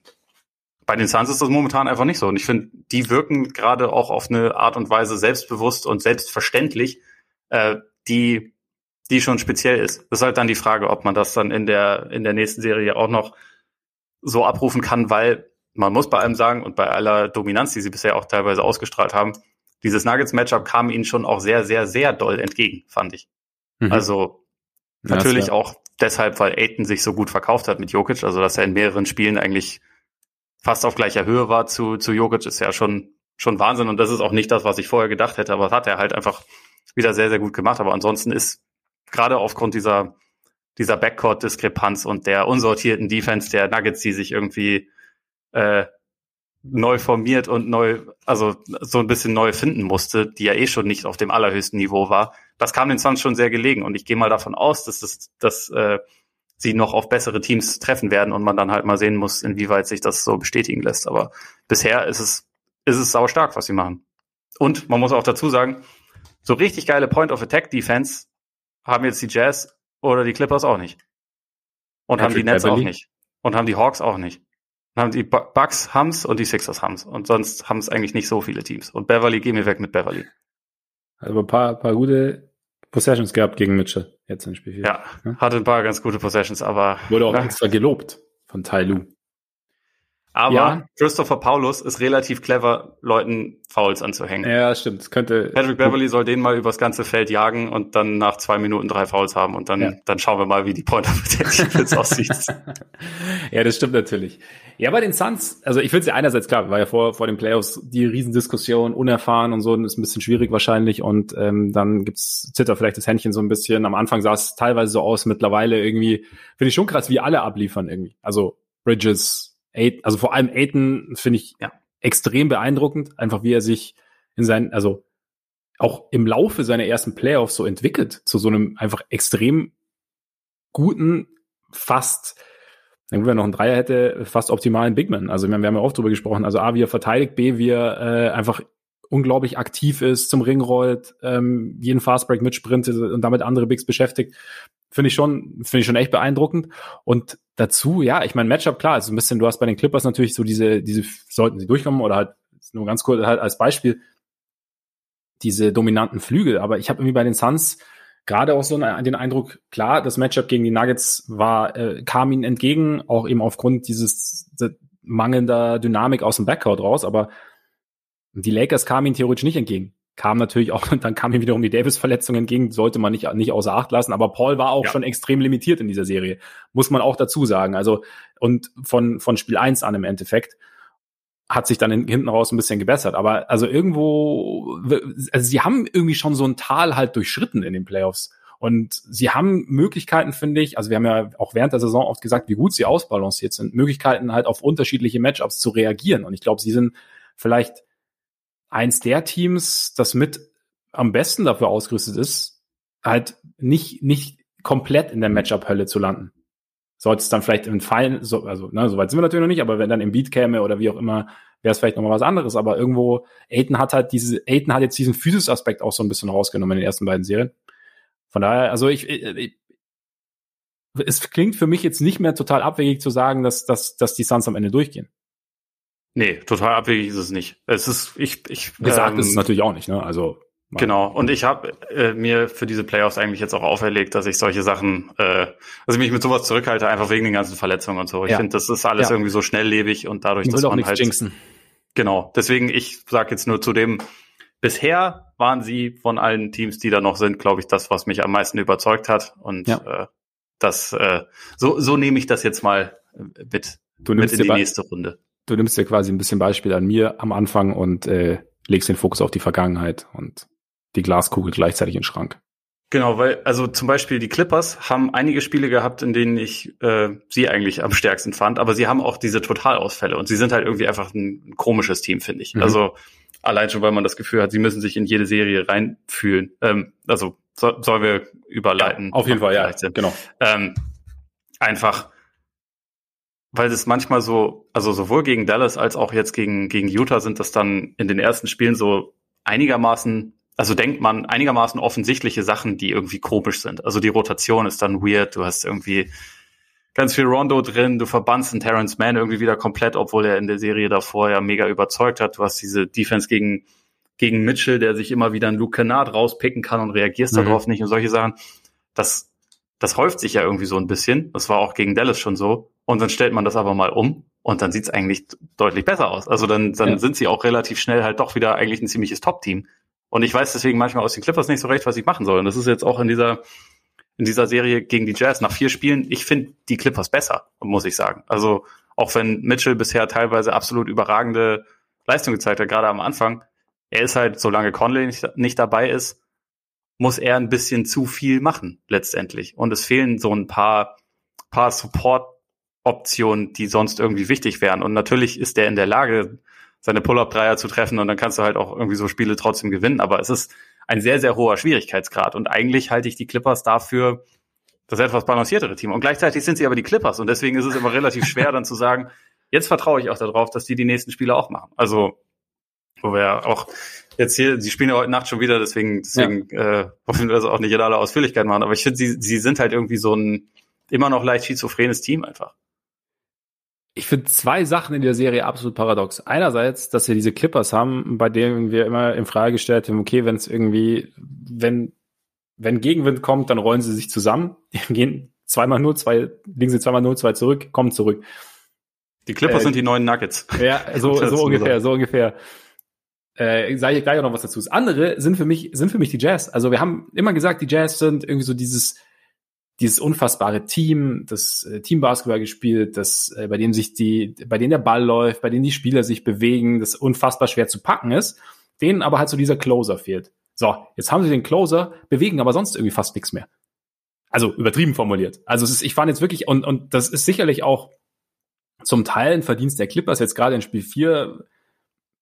bei den Suns ist das momentan einfach nicht so. Und ich finde, die wirken gerade auch auf eine Art und Weise selbstbewusst und selbstverständlich, äh, die, die schon speziell ist. Das ist halt dann die Frage, ob man das dann in der, in der nächsten Serie auch noch so abrufen kann, weil man muss bei allem sagen und bei aller Dominanz, die sie bisher auch teilweise ausgestrahlt haben, dieses Nuggets-Matchup kam ihnen schon auch sehr, sehr, sehr doll entgegen, fand ich. Mhm. Also ja, natürlich auch deshalb, weil Aiton sich so gut verkauft hat mit Jokic, also dass er in mehreren Spielen eigentlich fast auf gleicher Höhe war zu, zu Jokic, ist ja schon, schon Wahnsinn. Und das ist auch nicht das, was ich vorher gedacht hätte, aber das hat er halt einfach wieder sehr, sehr gut gemacht. Aber ansonsten ist gerade aufgrund dieser, dieser Backcourt-Diskrepanz und der unsortierten Defense der Nuggets, die sich irgendwie äh, neu formiert und neu, also so ein bisschen neu finden musste, die ja eh schon nicht auf dem allerhöchsten Niveau war. Das kam den Suns schon sehr gelegen und ich gehe mal davon aus, dass das, dass äh, sie noch auf bessere Teams treffen werden und man dann halt mal sehen muss, inwieweit sich das so bestätigen lässt. Aber bisher ist es ist es sau stark, was sie machen. Und man muss auch dazu sagen, so richtig geile Point of Attack Defense haben jetzt die Jazz oder die Clippers auch nicht. Und Patrick haben die Nets Beverly. auch nicht. Und haben die Hawks auch nicht. Dann haben die Bucks haben's und die Sixers haben's. Und sonst haben es eigentlich nicht so viele Teams. Und Beverly, geh mir weg mit Beverly. Also ein paar, paar gute Possessions gehabt gegen Mitchell jetzt im Spiel. Ja, ja, hatte ein paar ganz gute Possessions, aber. Wurde auch ja. extra gelobt von Tai Lu. Aber ja. Christopher Paulus ist relativ clever, Leuten Fouls anzuhängen. Ja, stimmt. Das könnte. Patrick Beverly soll den mal übers ganze Feld jagen und dann nach zwei Minuten drei Fouls haben und dann, ja. dann schauen wir mal, wie die Point of Attack aussieht. ja, das stimmt natürlich. Ja, bei den Suns, also ich finde ja einerseits klar, war ja vor, vor den Playoffs die Riesendiskussion, unerfahren und so, ist ein bisschen schwierig wahrscheinlich und ähm, dann gibt's Zitter vielleicht das Händchen so ein bisschen. Am Anfang sah es teilweise so aus, mittlerweile irgendwie, finde ich schon krass, wie alle abliefern irgendwie. Also Bridges, Aiden, also vor allem Aiden finde ich ja. extrem beeindruckend, einfach wie er sich in seinen, also auch im Laufe seiner ersten Playoffs so entwickelt, zu so einem einfach extrem guten, fast, wenn er noch einen Dreier hätte, fast optimalen Bigman. Also wir haben ja oft drüber gesprochen, also A, wie er verteidigt, B, wie er äh, einfach unglaublich aktiv ist, zum Ring rollt, ähm, jeden Fastbreak mitsprintet und damit andere Bigs beschäftigt finde ich schon, finde ich schon echt beeindruckend. Und dazu, ja, ich meine, Matchup, klar, also ein bisschen, du hast bei den Clippers natürlich so diese, diese, sollten sie durchkommen oder halt, nur ganz kurz halt als Beispiel, diese dominanten Flügel. Aber ich habe irgendwie bei den Suns gerade auch so den Eindruck, klar, das Matchup gegen die Nuggets war, äh, kam ihnen entgegen, auch eben aufgrund dieses mangelnder Dynamik aus dem Backcourt raus, aber die Lakers kamen ihnen theoretisch nicht entgegen kam natürlich auch, dann kam ihm wiederum die Davis-Verletzung entgegen, sollte man nicht, nicht außer Acht lassen. Aber Paul war auch ja. schon extrem limitiert in dieser Serie, muss man auch dazu sagen. Also, und von, von Spiel eins an im Endeffekt hat sich dann hinten raus ein bisschen gebessert. Aber also irgendwo, also sie haben irgendwie schon so ein Tal halt durchschritten in den Playoffs. Und sie haben Möglichkeiten, finde ich, also wir haben ja auch während der Saison oft gesagt, wie gut sie ausbalanciert sind, Möglichkeiten halt auf unterschiedliche Matchups zu reagieren. Und ich glaube, sie sind vielleicht eins der Teams, das mit am besten dafür ausgerüstet ist, halt nicht, nicht komplett in der Matchup-Hölle zu landen. Sollte es dann vielleicht im Fall, so, also ne, so weit sind wir natürlich noch nicht, aber wenn dann im Beat käme oder wie auch immer, wäre es vielleicht nochmal was anderes. Aber irgendwo, Aiden hat halt diese, Aiden hat jetzt diesen Physis-Aspekt auch so ein bisschen rausgenommen in den ersten beiden Serien. Von daher, also ich, ich es klingt für mich jetzt nicht mehr total abwegig zu sagen, dass, dass, dass die Suns am Ende durchgehen. Nee, total abwegig ist es nicht. Es ist, ich, ich. Gesagt ähm, ist es natürlich auch nicht, ne? Also. Genau. Und ich habe äh, mir für diese Playoffs eigentlich jetzt auch auferlegt, dass ich solche Sachen, äh, dass ich mich mit sowas zurückhalte, einfach wegen den ganzen Verletzungen und so. Ich ja. finde, das ist alles ja. irgendwie so schnelllebig und dadurch, dass man halt. Jinxen. Genau. Deswegen, ich sage jetzt nur zu dem, bisher waren sie von allen Teams, die da noch sind, glaube ich, das, was mich am meisten überzeugt hat. Und ja. äh, das, äh, so, so nehme ich das jetzt mal äh, mit, du mit in die nächste Runde du nimmst dir quasi ein bisschen Beispiel an mir am Anfang und äh, legst den Fokus auf die Vergangenheit und die Glaskugel gleichzeitig in den Schrank. Genau, weil also zum Beispiel die Clippers haben einige Spiele gehabt, in denen ich äh, sie eigentlich am stärksten fand, aber sie haben auch diese Totalausfälle und sie sind halt irgendwie einfach ein komisches Team, finde ich. Mhm. Also allein schon, weil man das Gefühl hat, sie müssen sich in jede Serie reinfühlen. Ähm, also so, sollen wir überleiten? Ja, auf jeden Fall, ja, genau. Ähm, einfach weil es manchmal so, also sowohl gegen Dallas als auch jetzt gegen, gegen Utah sind das dann in den ersten Spielen so einigermaßen, also denkt man einigermaßen offensichtliche Sachen, die irgendwie komisch sind. Also die Rotation ist dann weird, du hast irgendwie ganz viel Rondo drin, du verbannst einen Terrence Mann irgendwie wieder komplett, obwohl er in der Serie davor ja mega überzeugt hat. Du hast diese Defense gegen, gegen Mitchell, der sich immer wieder einen Luke Kennard rauspicken kann und reagierst mhm. darauf nicht und solche Sachen. Das, das häuft sich ja irgendwie so ein bisschen. Das war auch gegen Dallas schon so. Und dann stellt man das aber mal um Und dann sieht's eigentlich deutlich besser aus. Also dann, dann ja. sind sie auch relativ schnell halt doch wieder eigentlich ein ziemliches Top-Team. Und ich weiß deswegen manchmal aus den Clippers nicht so recht, was ich machen soll. Und das ist jetzt auch in dieser, in dieser Serie gegen die Jazz nach vier Spielen. Ich finde die Clippers besser, muss ich sagen. Also auch wenn Mitchell bisher teilweise absolut überragende Leistung gezeigt hat, gerade am Anfang. Er ist halt, solange Conley nicht, nicht dabei ist, muss er ein bisschen zu viel machen, letztendlich. Und es fehlen so ein paar, paar Support-Optionen, die sonst irgendwie wichtig wären. Und natürlich ist er in der Lage, seine Pull-Up-Dreier zu treffen und dann kannst du halt auch irgendwie so Spiele trotzdem gewinnen. Aber es ist ein sehr, sehr hoher Schwierigkeitsgrad. Und eigentlich halte ich die Clippers dafür das etwas balanciertere Team. Und gleichzeitig sind sie aber die Clippers. Und deswegen ist es immer relativ schwer, dann zu sagen, jetzt vertraue ich auch darauf, dass die die nächsten Spiele auch machen. Also, wo wir auch jetzt hier, sie spielen ja heute Nacht schon wieder, deswegen, deswegen ja. äh, hoffen wir das auch nicht in aller Ausführlichkeit machen. Aber ich finde, sie, sie sind halt irgendwie so ein immer noch leicht schizophrenes Team einfach ich finde zwei Sachen in der Serie absolut paradox. Einerseits, dass wir diese Clippers haben, bei denen wir immer in Frage gestellt haben, okay, wenn es irgendwie, wenn, wenn Gegenwind kommt, dann rollen sie sich zusammen, gehen zweimal nur, zwei, liegen sie zweimal nur, zwei zurück, kommen zurück. Die Clippers äh, sind die neuen Nuggets. Ja, so, so ungefähr, so ungefähr. Äh, sage ich gleich auch noch was dazu. Das andere sind für mich, sind für mich die Jazz. Also wir haben immer gesagt, die Jazz sind irgendwie so dieses, dieses unfassbare Team, das äh, Teambasketball gespielt, das äh, bei dem sich die, bei denen der Ball läuft, bei denen die Spieler sich bewegen, das unfassbar schwer zu packen ist, denen aber halt so dieser Closer fehlt. So, jetzt haben sie den Closer, bewegen aber sonst irgendwie fast nichts mehr. Also übertrieben formuliert. Also es ist, ich fand jetzt wirklich, und, und das ist sicherlich auch zum Teil ein Verdienst der Clippers, jetzt gerade in Spiel 4,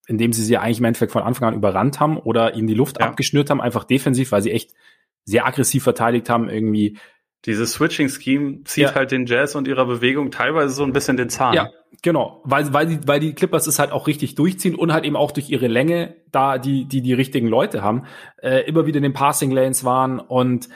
in dem sie sie eigentlich im Endeffekt von Anfang an überrannt haben oder ihnen die Luft ja. abgeschnürt haben, einfach defensiv, weil sie echt sehr aggressiv verteidigt haben, irgendwie dieses Switching-Scheme zieht ja. halt den Jazz und ihrer Bewegung teilweise so ein bisschen den Zahn. Ja, genau. Weil, weil, die, weil die Clippers es halt auch richtig durchziehen und halt eben auch durch ihre Länge da die, die, die richtigen Leute haben, äh, immer wieder in den Passing-Lanes waren und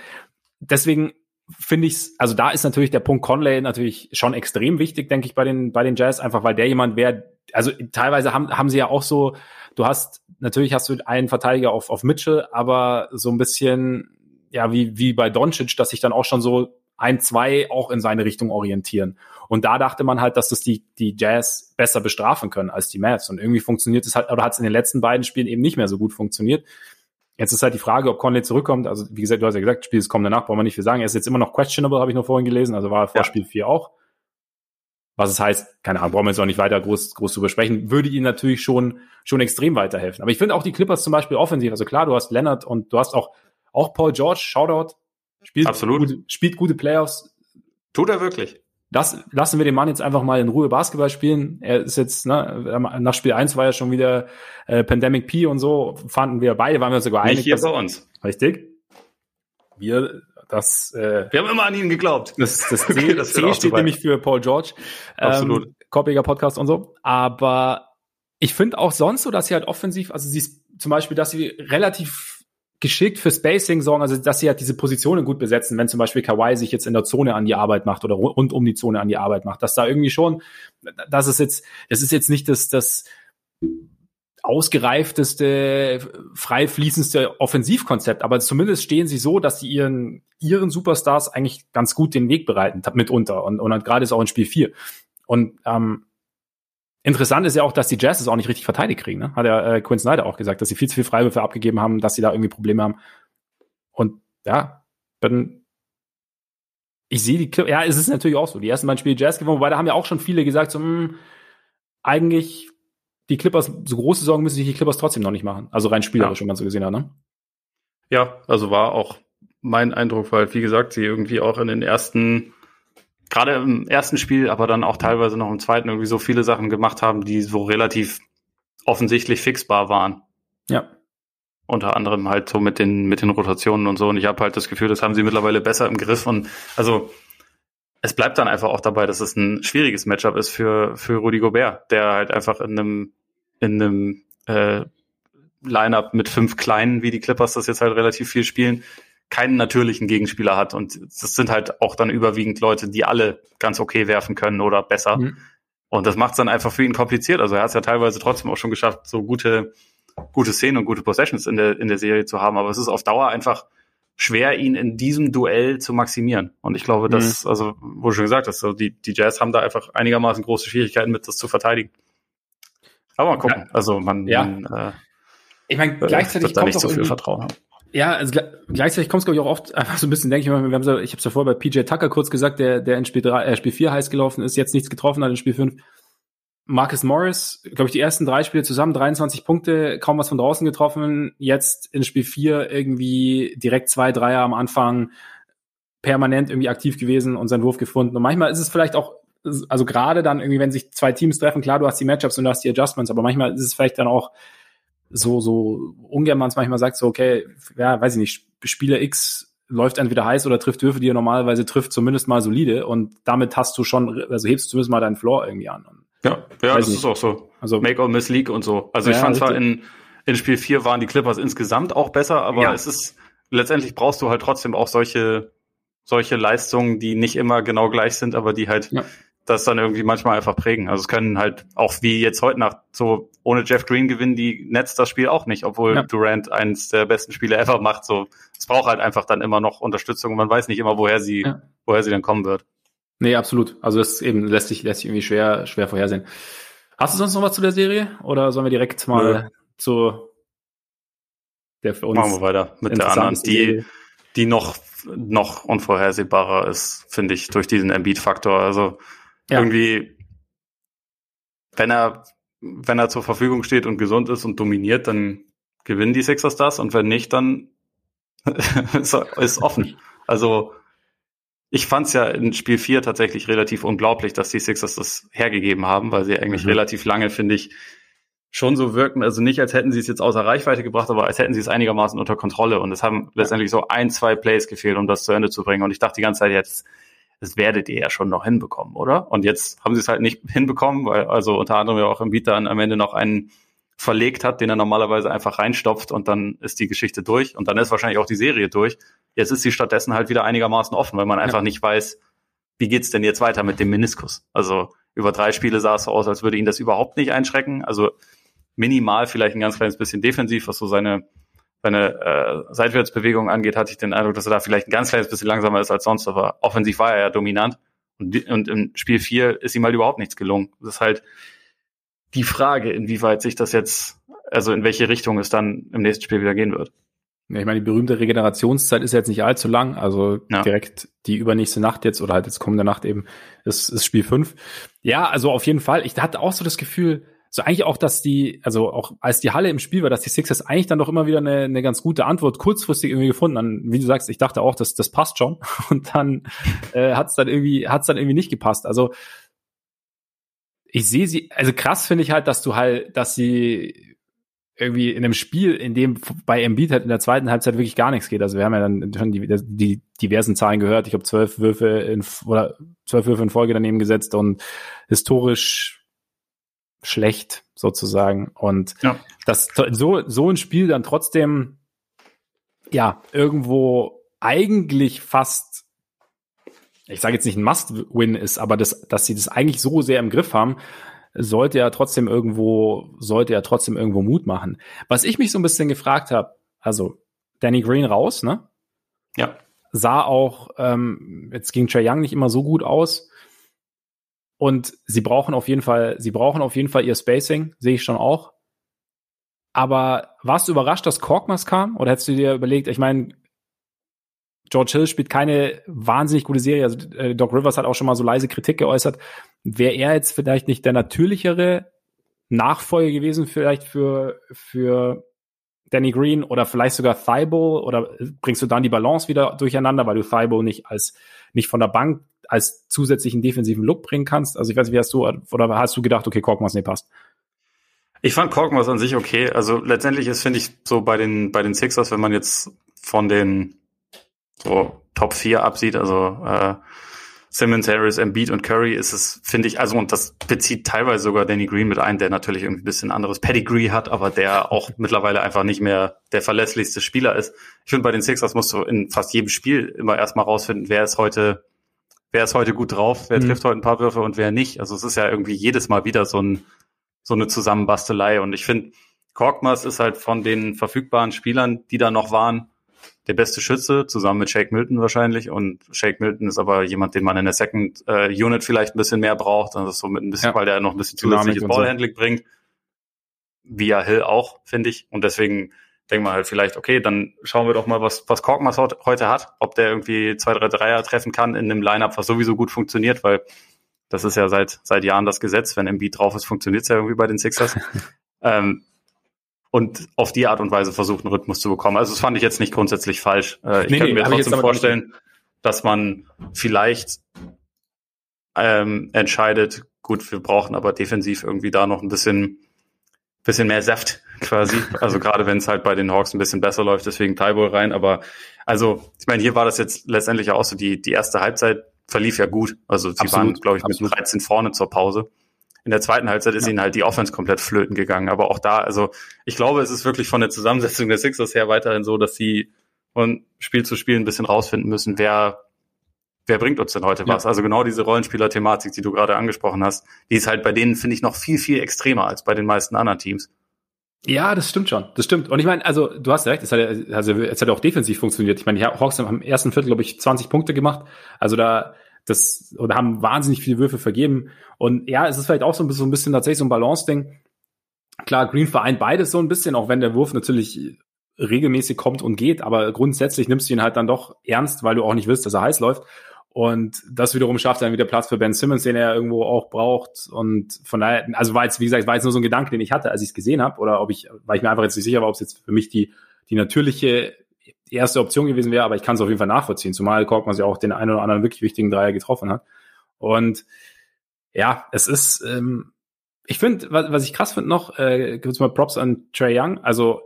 deswegen finde ich also da ist natürlich der Punkt Conley natürlich schon extrem wichtig, denke ich, bei den, bei den Jazz, einfach weil der jemand wäre, also teilweise haben, haben sie ja auch so, du hast, natürlich hast du einen Verteidiger auf, auf Mitchell, aber so ein bisschen ja, wie, wie bei Doncic, dass sich dann auch schon so ein, zwei auch in seine Richtung orientieren. Und da dachte man halt, dass das die, die Jazz besser bestrafen können als die Mavs. Und irgendwie funktioniert es halt, oder hat es in den letzten beiden Spielen eben nicht mehr so gut funktioniert. Jetzt ist halt die Frage, ob Conley zurückkommt. Also, wie gesagt, du hast ja gesagt, Spiel ist kommende Nacht, brauchen wir nicht viel sagen. Er ist jetzt immer noch questionable, habe ich nur vorhin gelesen. Also war er vor ja. Spiel 4 auch. Was es heißt, keine Ahnung, brauchen wir jetzt auch nicht weiter groß, groß zu besprechen, würde ihnen natürlich schon, schon extrem weiterhelfen. Aber ich finde auch die Clippers zum Beispiel offensiv, also klar, du hast Leonard und du hast auch auch Paul George, Shoutout, spielt, Absolut. Gute, spielt gute Playoffs. Tut er wirklich. Das, lassen wir den Mann jetzt einfach mal in Ruhe Basketball spielen. Er ist jetzt, ne, nach Spiel 1 war ja schon wieder äh, Pandemic P und so, fanden wir beide, waren wir sogar einig. Nicht hier bei uns. Richtig. Wir, das, äh, wir haben immer an ihn geglaubt. Das, das C, das C steht nämlich für Paul George. Absolut. Ähm, Koppiger Podcast und so. Aber ich finde auch sonst so, dass sie halt offensiv, also sie ist zum Beispiel, dass sie relativ geschickt für Spacing sorgen, also dass sie halt diese Positionen gut besetzen, wenn zum Beispiel Kawhi sich jetzt in der Zone an die Arbeit macht oder rund um die Zone an die Arbeit macht, dass da irgendwie schon, das ist jetzt, das ist jetzt nicht das, das ausgereifteste, frei fließendste Offensivkonzept, aber zumindest stehen sie so, dass sie ihren, ihren Superstars eigentlich ganz gut den Weg bereiten, mitunter und, und gerade ist auch in Spiel 4. Und ähm, Interessant ist ja auch, dass die Jazz es auch nicht richtig verteidigt kriegen. Ne? Hat ja äh, Quinn Snyder auch gesagt, dass sie viel zu viel Freiwürfe abgegeben haben, dass sie da irgendwie Probleme haben. Und ja, bin, ich sehe die Clippers, ja, es ist natürlich auch so. Die ersten beiden Spiele Jazz gewonnen, wobei da haben ja auch schon viele gesagt, so, mh, hm, eigentlich die Clippers, so große Sorgen müssen sich die Clippers trotzdem noch nicht machen. Also rein spielerisch, ja. wenn man so gesehen hat, ne? Ja, also war auch mein Eindruck, weil, wie gesagt, sie irgendwie auch in den ersten gerade im ersten Spiel, aber dann auch teilweise noch im zweiten irgendwie so viele Sachen gemacht haben, die so relativ offensichtlich fixbar waren. Ja. Unter anderem halt so mit den, mit den Rotationen und so. Und ich habe halt das Gefühl, das haben sie mittlerweile besser im Griff. Und also es bleibt dann einfach auch dabei, dass es ein schwieriges Matchup ist für, für Rudy Gobert, der halt einfach in einem, in einem äh, Lineup mit fünf Kleinen, wie die Clippers das jetzt halt relativ viel spielen, keinen natürlichen Gegenspieler hat. Und das sind halt auch dann überwiegend Leute, die alle ganz okay werfen können oder besser. Mhm. Und das macht es dann einfach für ihn kompliziert. Also er hat es ja teilweise trotzdem auch schon geschafft, so gute, gute Szenen und gute Possessions in der, in der Serie zu haben. Aber es ist auf Dauer einfach schwer, ihn in diesem Duell zu maximieren. Und ich glaube, dass, mhm. also, wo du schon gesagt hast, so die, die Jazz haben da einfach einigermaßen große Schwierigkeiten mit, das zu verteidigen. Aber mal gucken. Ja. Also man, ja. man äh, ich meine, gleichzeitig da nicht so viel Vertrauen haben. Ja, also gleichzeitig kommt es, glaube ich, auch oft einfach so ein bisschen, denke ich mal, wir haben so, ich habe es ja vorher bei PJ Tucker kurz gesagt, der, der in Spiel 3, äh, Spiel 4 heiß gelaufen ist, jetzt nichts getroffen hat in Spiel 5. Marcus Morris, glaube ich, die ersten drei Spiele zusammen, 23 Punkte, kaum was von draußen getroffen. Jetzt in Spiel 4 irgendwie direkt zwei Dreier am Anfang, permanent irgendwie aktiv gewesen und seinen Wurf gefunden. Und manchmal ist es vielleicht auch, also gerade dann irgendwie, wenn sich zwei Teams treffen, klar, du hast die Matchups und du hast die Adjustments, aber manchmal ist es vielleicht dann auch so, so ungern man es manchmal sagt, so, okay, ja, weiß ich nicht, Spieler X läuft entweder heiß oder trifft Würfe, die er normalerweise trifft, zumindest mal solide und damit hast du schon, also hebst du zumindest mal deinen Floor irgendwie an. Ja, ja, das nicht. ist auch so. Also Make or Miss League und so. Also ja, ich fand zwar in, in Spiel 4 waren die Clippers insgesamt auch besser, aber ja. es ist letztendlich brauchst du halt trotzdem auch solche solche Leistungen, die nicht immer genau gleich sind, aber die halt ja das dann irgendwie manchmal einfach prägen. Also es können halt auch wie jetzt heute Nacht so ohne Jeff Green gewinnen die Nets das Spiel auch nicht, obwohl ja. Durant eins der besten Spiele ever macht. So es braucht halt einfach dann immer noch Unterstützung. und Man weiß nicht immer, woher sie ja. woher sie dann kommen wird. Nee, absolut. Also das eben lässt sich lässt sich irgendwie schwer schwer vorhersehen. Hast du sonst noch was zu der Serie oder sollen wir direkt mal ja. zu der für uns Machen wir weiter mit der anderen, die die noch noch unvorhersehbarer ist, finde ich, durch diesen Embiid-Faktor. Also ja. irgendwie, wenn er, wenn er zur Verfügung steht und gesund ist und dominiert, dann gewinnen die Sixers das und wenn nicht, dann ist offen. Also ich fand es ja in Spiel 4 tatsächlich relativ unglaublich, dass die Sixers das hergegeben haben, weil sie eigentlich mhm. relativ lange, finde ich, schon so wirken, also nicht als hätten sie es jetzt außer Reichweite gebracht, aber als hätten sie es einigermaßen unter Kontrolle. Und es haben letztendlich so ein, zwei Plays gefehlt, um das zu Ende zu bringen. Und ich dachte die ganze Zeit, jetzt das werdet ihr ja schon noch hinbekommen, oder? Und jetzt haben sie es halt nicht hinbekommen, weil also unter anderem ja auch im Beat dann am Ende noch einen verlegt hat, den er normalerweise einfach reinstopft und dann ist die Geschichte durch und dann ist wahrscheinlich auch die Serie durch. Jetzt ist sie stattdessen halt wieder einigermaßen offen, weil man einfach ja. nicht weiß, wie geht's denn jetzt weiter mit dem Meniskus? Also über drei Spiele sah es so aus, als würde ihn das überhaupt nicht einschrecken. Also minimal vielleicht ein ganz kleines bisschen defensiv, was so seine seine äh, Seitwärtsbewegung angeht, hatte ich den Eindruck, dass er da vielleicht ein ganz kleines bisschen langsamer ist als sonst, aber offensiv war er ja dominant. Und, und im Spiel 4 ist ihm halt überhaupt nichts gelungen. Das ist halt die Frage, inwieweit sich das jetzt, also in welche Richtung es dann im nächsten Spiel wieder gehen wird. Ja, ich meine, die berühmte Regenerationszeit ist jetzt nicht allzu lang, also ja. direkt die übernächste Nacht jetzt oder halt jetzt kommende Nacht eben ist, ist Spiel 5. Ja, also auf jeden Fall. Ich hatte auch so das Gefühl, so eigentlich auch, dass die, also auch als die Halle im Spiel war, dass die Sixers eigentlich dann doch immer wieder eine, eine ganz gute Antwort kurzfristig irgendwie gefunden haben. Wie du sagst, ich dachte auch, das, das passt schon. Und dann äh, hat es dann irgendwie, hat es dann irgendwie nicht gepasst. Also ich sehe sie, also krass finde ich halt, dass du halt, dass sie irgendwie in einem Spiel, in dem bei Embiid halt in der zweiten Halbzeit wirklich gar nichts geht. Also wir haben ja dann schon die, die diversen Zahlen gehört. Ich habe zwölf Würfe in oder zwölf Würfe in Folge daneben gesetzt und historisch schlecht sozusagen. Und ja. das so, so ein Spiel dann trotzdem ja irgendwo eigentlich fast, ich sage jetzt nicht ein Must-Win ist, aber das, dass sie das eigentlich so sehr im Griff haben, sollte ja trotzdem irgendwo, sollte ja trotzdem irgendwo Mut machen. Was ich mich so ein bisschen gefragt habe, also Danny Green raus, ne? Ja. Sah auch, ähm, jetzt ging Trey Young nicht immer so gut aus. Und sie brauchen auf jeden Fall, sie brauchen auf jeden Fall ihr Spacing, sehe ich schon auch. Aber warst du überrascht, dass Korkmaz kam? Oder hättest du dir überlegt, ich meine, George Hill spielt keine wahnsinnig gute Serie. Also äh, Doc Rivers hat auch schon mal so leise Kritik geäußert. Wäre er jetzt vielleicht nicht der natürlichere Nachfolger gewesen, vielleicht für, für Danny Green oder vielleicht sogar Thibault? Oder bringst du dann die Balance wieder durcheinander, weil du Thibault nicht als, nicht von der Bank als zusätzlichen defensiven Look bringen kannst? Also ich weiß nicht, wie hast du, oder hast du gedacht, okay, Korkmaz, nee, passt? Ich fand Korkmaz an sich okay. Also letztendlich ist, finde ich, so bei den, bei den Sixers, wenn man jetzt von den so Top 4 absieht, also äh, Simmons, Harris, Embiid und Curry ist es, finde ich, also und das bezieht teilweise sogar Danny Green mit ein, der natürlich irgendwie ein bisschen anderes Pedigree hat, aber der auch mittlerweile einfach nicht mehr der verlässlichste Spieler ist. Ich finde, bei den Sixers musst du in fast jedem Spiel immer erstmal rausfinden, wer ist heute wer ist heute gut drauf, wer mhm. trifft heute ein paar Würfe und wer nicht. Also es ist ja irgendwie jedes Mal wieder so, ein, so eine Zusammenbastelei. Und ich finde, Korkmaz ist halt von den verfügbaren Spielern, die da noch waren, der beste Schütze, zusammen mit Shake Milton wahrscheinlich. Und Shake Milton ist aber jemand, den man in der Second äh, Unit vielleicht ein bisschen mehr braucht. Also so mit ein bisschen, ja. weil der noch ein bisschen zusätzliches Ballhandling so. bringt. Via Hill auch, finde ich. Und deswegen denkt man halt vielleicht, okay, dann schauen wir doch mal, was, was Korkmaz heute hat, ob der irgendwie zwei, drei Dreier treffen kann in einem Lineup, was sowieso gut funktioniert, weil das ist ja seit, seit Jahren das Gesetz. Wenn Embiid drauf ist, funktioniert es ja irgendwie bei den Sixers. ähm, und auf die Art und Weise versucht, einen Rhythmus zu bekommen. Also das fand ich jetzt nicht grundsätzlich falsch. Äh, ich nee, könnte mir trotzdem vorstellen, dass man vielleicht ähm, entscheidet, gut, wir brauchen aber defensiv irgendwie da noch ein bisschen, bisschen mehr Saft quasi. Also gerade wenn es halt bei den Hawks ein bisschen besser läuft, deswegen Tybull rein. Aber also, ich meine, hier war das jetzt letztendlich auch so, die, die erste Halbzeit verlief ja gut. Also sie absolut, waren, glaube ich, mit absolut. 13 vorne zur Pause. In der zweiten Halbzeit ist ja. ihnen halt die Offense komplett flöten gegangen. Aber auch da, also ich glaube, es ist wirklich von der Zusammensetzung der Sixers her weiterhin so, dass sie von Spiel zu Spiel ein bisschen rausfinden müssen, wer wer bringt uns denn heute ja. was? Also genau diese Rollenspieler-Thematik, die du gerade angesprochen hast, die ist halt bei denen, finde ich, noch viel, viel extremer als bei den meisten anderen Teams. Ja, das stimmt schon. Das stimmt. Und ich meine, also du hast recht, es hat, also, es hat auch defensiv funktioniert. Ich meine, die Hawks haben im ersten Viertel, glaube ich, 20 Punkte gemacht. Also da das oder haben wahnsinnig viele Würfe vergeben. Und ja, es ist vielleicht auch so ein bisschen, so ein bisschen tatsächlich so ein Balance-Ding. Klar, Green vereint beides so ein bisschen, auch wenn der Wurf natürlich regelmäßig kommt und geht, aber grundsätzlich nimmst du ihn halt dann doch ernst, weil du auch nicht willst, dass er heiß läuft. Und das wiederum schafft dann wieder Platz für Ben Simmons, den er irgendwo auch braucht. Und von daher, also war jetzt, wie gesagt, war jetzt nur so ein Gedanke, den ich hatte, als ich es gesehen habe, oder ob ich, weil ich mir einfach jetzt nicht sicher war, ob es jetzt für mich die, die natürliche erste Option gewesen wäre, aber ich kann es auf jeden Fall nachvollziehen, zumal Korkmaz ja auch den einen oder anderen wirklich wichtigen Dreier getroffen hat. Und ja, es ist, ähm, ich finde, was, was ich krass finde noch, äh, kurz mal Props an Trey Young, also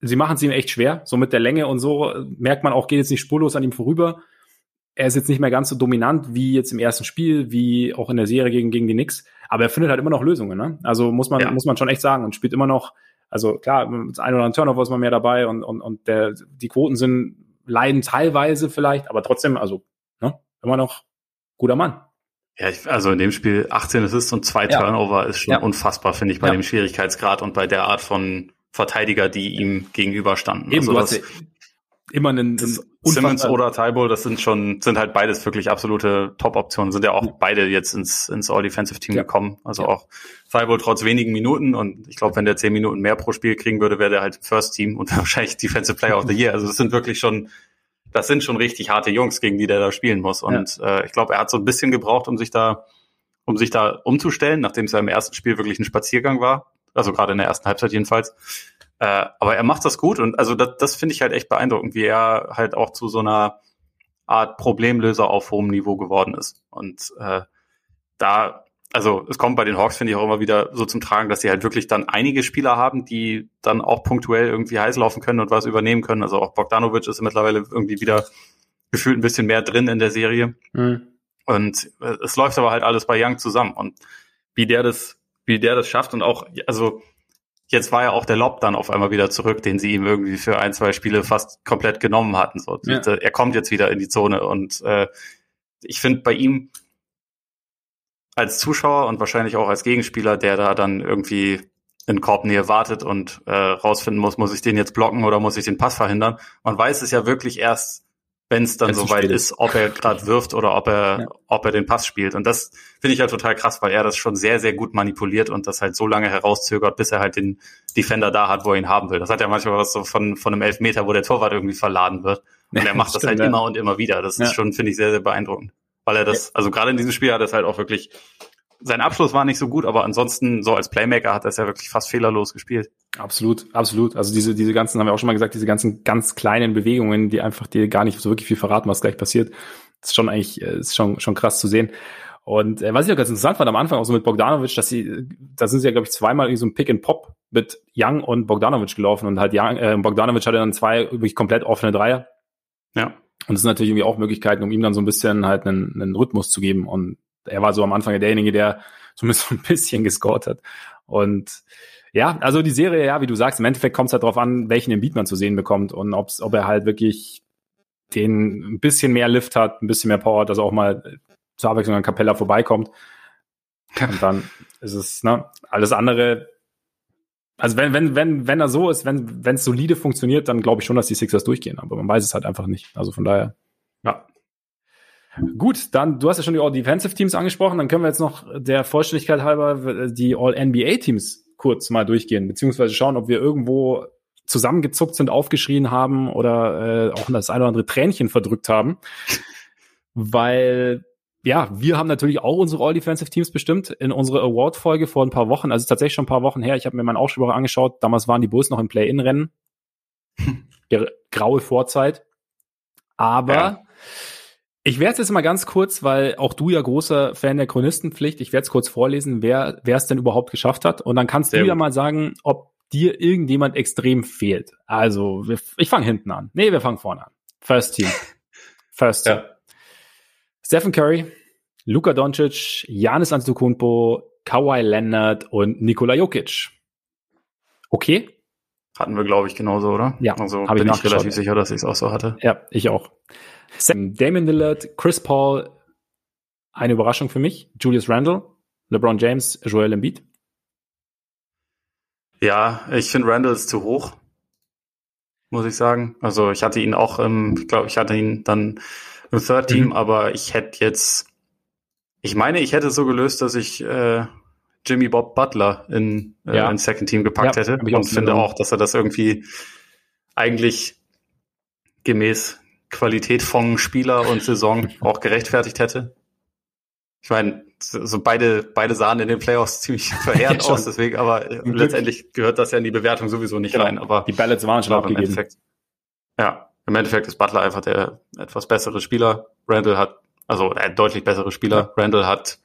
sie machen es ihm echt schwer, so mit der Länge und so, merkt man auch, geht jetzt nicht spurlos an ihm vorüber. Er ist jetzt nicht mehr ganz so dominant wie jetzt im ersten Spiel, wie auch in der Serie gegen, gegen die Knicks, aber er findet halt immer noch Lösungen, ne? Also muss man, ja. muss man schon echt sagen und spielt immer noch also klar, mit ein oder anderen Turnover ist man mehr dabei und, und, und der, die Quoten sind leiden teilweise vielleicht, aber trotzdem, also ne, immer noch guter Mann. Ja, ich, also in dem Spiel 18 Assists und zwei ja. Turnover ist schon ja. unfassbar, finde ich, bei ja. dem Schwierigkeitsgrad und bei der Art von Verteidiger, die ihm gegenüberstanden. Eben, also das, immer einen, einen Simmons oder Tybull, das sind schon, sind halt beides wirklich absolute Top-Optionen, sind ja auch ja. beide jetzt ins, ins All-Defensive-Team ja. gekommen. Also ja. auch Tybull trotz wenigen Minuten und ich glaube, wenn der zehn Minuten mehr pro Spiel kriegen würde, wäre der halt First Team und wahrscheinlich Defensive Player of the Year. Also das sind wirklich schon, das sind schon richtig harte Jungs, gegen die der da spielen muss. Und äh, ich glaube, er hat so ein bisschen gebraucht, um sich da, um sich da umzustellen, nachdem es ja im ersten Spiel wirklich ein Spaziergang war. Also gerade in der ersten Halbzeit jedenfalls. Äh, aber er macht das gut und also das, das finde ich halt echt beeindruckend, wie er halt auch zu so einer Art Problemlöser auf hohem Niveau geworden ist. Und äh, da, also es kommt bei den Hawks, finde ich, auch immer wieder so zum Tragen, dass sie halt wirklich dann einige Spieler haben, die dann auch punktuell irgendwie heiß laufen können und was übernehmen können. Also auch Bogdanovic ist mittlerweile irgendwie wieder gefühlt ein bisschen mehr drin in der Serie. Mhm. Und äh, es läuft aber halt alles bei Young zusammen. Und wie der das, wie der das schafft und auch, also jetzt war ja auch der Lob dann auf einmal wieder zurück, den sie ihm irgendwie für ein, zwei Spiele fast komplett genommen hatten. So, ja. Er kommt jetzt wieder in die Zone und äh, ich finde bei ihm als Zuschauer und wahrscheinlich auch als Gegenspieler, der da dann irgendwie in Korbnähe wartet und äh, rausfinden muss, muss ich den jetzt blocken oder muss ich den Pass verhindern? Man weiß es ja wirklich erst wenn es dann soweit ist, ob er gerade wirft oder ob er, ja. ob er den Pass spielt. Und das finde ich halt total krass, weil er das schon sehr, sehr gut manipuliert und das halt so lange herauszögert, bis er halt den Defender da hat, wo er ihn haben will. Das hat ja manchmal was so von, von einem Elfmeter, wo der Torwart irgendwie verladen wird. Und er macht das halt ja. immer und immer wieder. Das ist schon, finde ich, sehr, sehr beeindruckend. Weil er das, also gerade in diesem Spiel hat er es halt auch wirklich sein Abschluss war nicht so gut, aber ansonsten so als Playmaker hat er es ja wirklich fast fehlerlos gespielt. Absolut, absolut. Also diese, diese ganzen, haben wir auch schon mal gesagt, diese ganzen ganz kleinen Bewegungen, die einfach dir gar nicht so wirklich viel verraten, was gleich passiert. Das ist schon eigentlich, äh, ist schon, schon krass zu sehen. Und äh, was ich auch ganz interessant fand am Anfang auch so mit Bogdanovic, dass sie, da sind sie ja, glaube ich, zweimal irgendwie so ein Pick and Pop mit Young und Bogdanovic gelaufen und halt Young, äh, Bogdanovic hatte dann zwei wirklich komplett offene Dreier. Ja. Und das sind natürlich irgendwie auch Möglichkeiten, um ihm dann so ein bisschen halt einen, einen Rhythmus zu geben. Und er war so am Anfang derjenige, der zumindest so ein bisschen gescored hat. Und ja, also die Serie, ja, wie du sagst, im Endeffekt kommt es halt darauf an, welchen Embiid man zu sehen bekommt und ob's, ob er halt wirklich den ein bisschen mehr Lift hat, ein bisschen mehr Power hat, dass er auch mal zur Abwechslung an Capella vorbeikommt. Und dann ist es, ne, alles andere, Also wenn, wenn, wenn, wenn er so ist, wenn, wenn es solide funktioniert, dann glaube ich schon, dass die Sixers durchgehen. Aber man weiß es halt einfach nicht. Also von daher. Ja. Gut, dann, du hast ja schon die All-Defensive-Teams angesprochen, dann können wir jetzt noch der Vollständigkeit halber die All-NBA-Teams kurz mal durchgehen, beziehungsweise schauen, ob wir irgendwo zusammengezuckt sind, aufgeschrien haben oder äh, auch das eine oder andere Tränchen verdrückt haben. Weil, ja, wir haben natürlich auch unsere All-Defensive-Teams bestimmt in unserer Award-Folge vor ein paar Wochen, also tatsächlich schon ein paar Wochen her. Ich habe mir meinen Aufschreiber angeschaut, damals waren die Bulls noch im Play-In-Rennen. Graue Vorzeit. Aber ja. Ich werde es jetzt mal ganz kurz, weil auch du ja großer Fan der Chronistenpflicht, ich werde es kurz vorlesen, wer es denn überhaupt geschafft hat. Und dann kannst Sehr du ja mal sagen, ob dir irgendjemand extrem fehlt. Also, wir, ich fange hinten an. Nee, wir fangen vorne an. First Team. First Team. Ja. Stephen Curry, Luka Doncic, Janis Antetokounmpo, Kawhi Leonard und Nikola Jokic. Okay? Hatten wir, glaube ich, genauso, oder? Ja, also bin ich, ich relativ sicher, dass ich es auch so hatte. Ja, ich auch. Damon Lillard, Chris Paul, eine Überraschung für mich. Julius Randle, LeBron James, Joel Embiid. Ja, ich finde Randle ist zu hoch, muss ich sagen. Also ich hatte ihn auch, im, ich glaube, ich hatte ihn dann im Third Team, mhm. aber ich hätte jetzt, ich meine, ich hätte so gelöst, dass ich äh, Jimmy Bob Butler in, äh, ja. ins Second Team gepackt ja, hätte und finde auch, dass er das irgendwie eigentlich gemäß Qualität von Spieler und Saison auch gerechtfertigt hätte. Ich meine, so beide, beide sahen in den Playoffs ziemlich verheerend aus, deswegen, aber äh, letztendlich gehört das ja in die Bewertung sowieso nicht genau. rein. Aber die Ballots waren schon abgegeben. Im Endeffekt, ja, im Endeffekt ist Butler einfach der etwas bessere Spieler. Randall hat, also der deutlich bessere Spieler. Ja. Randall hat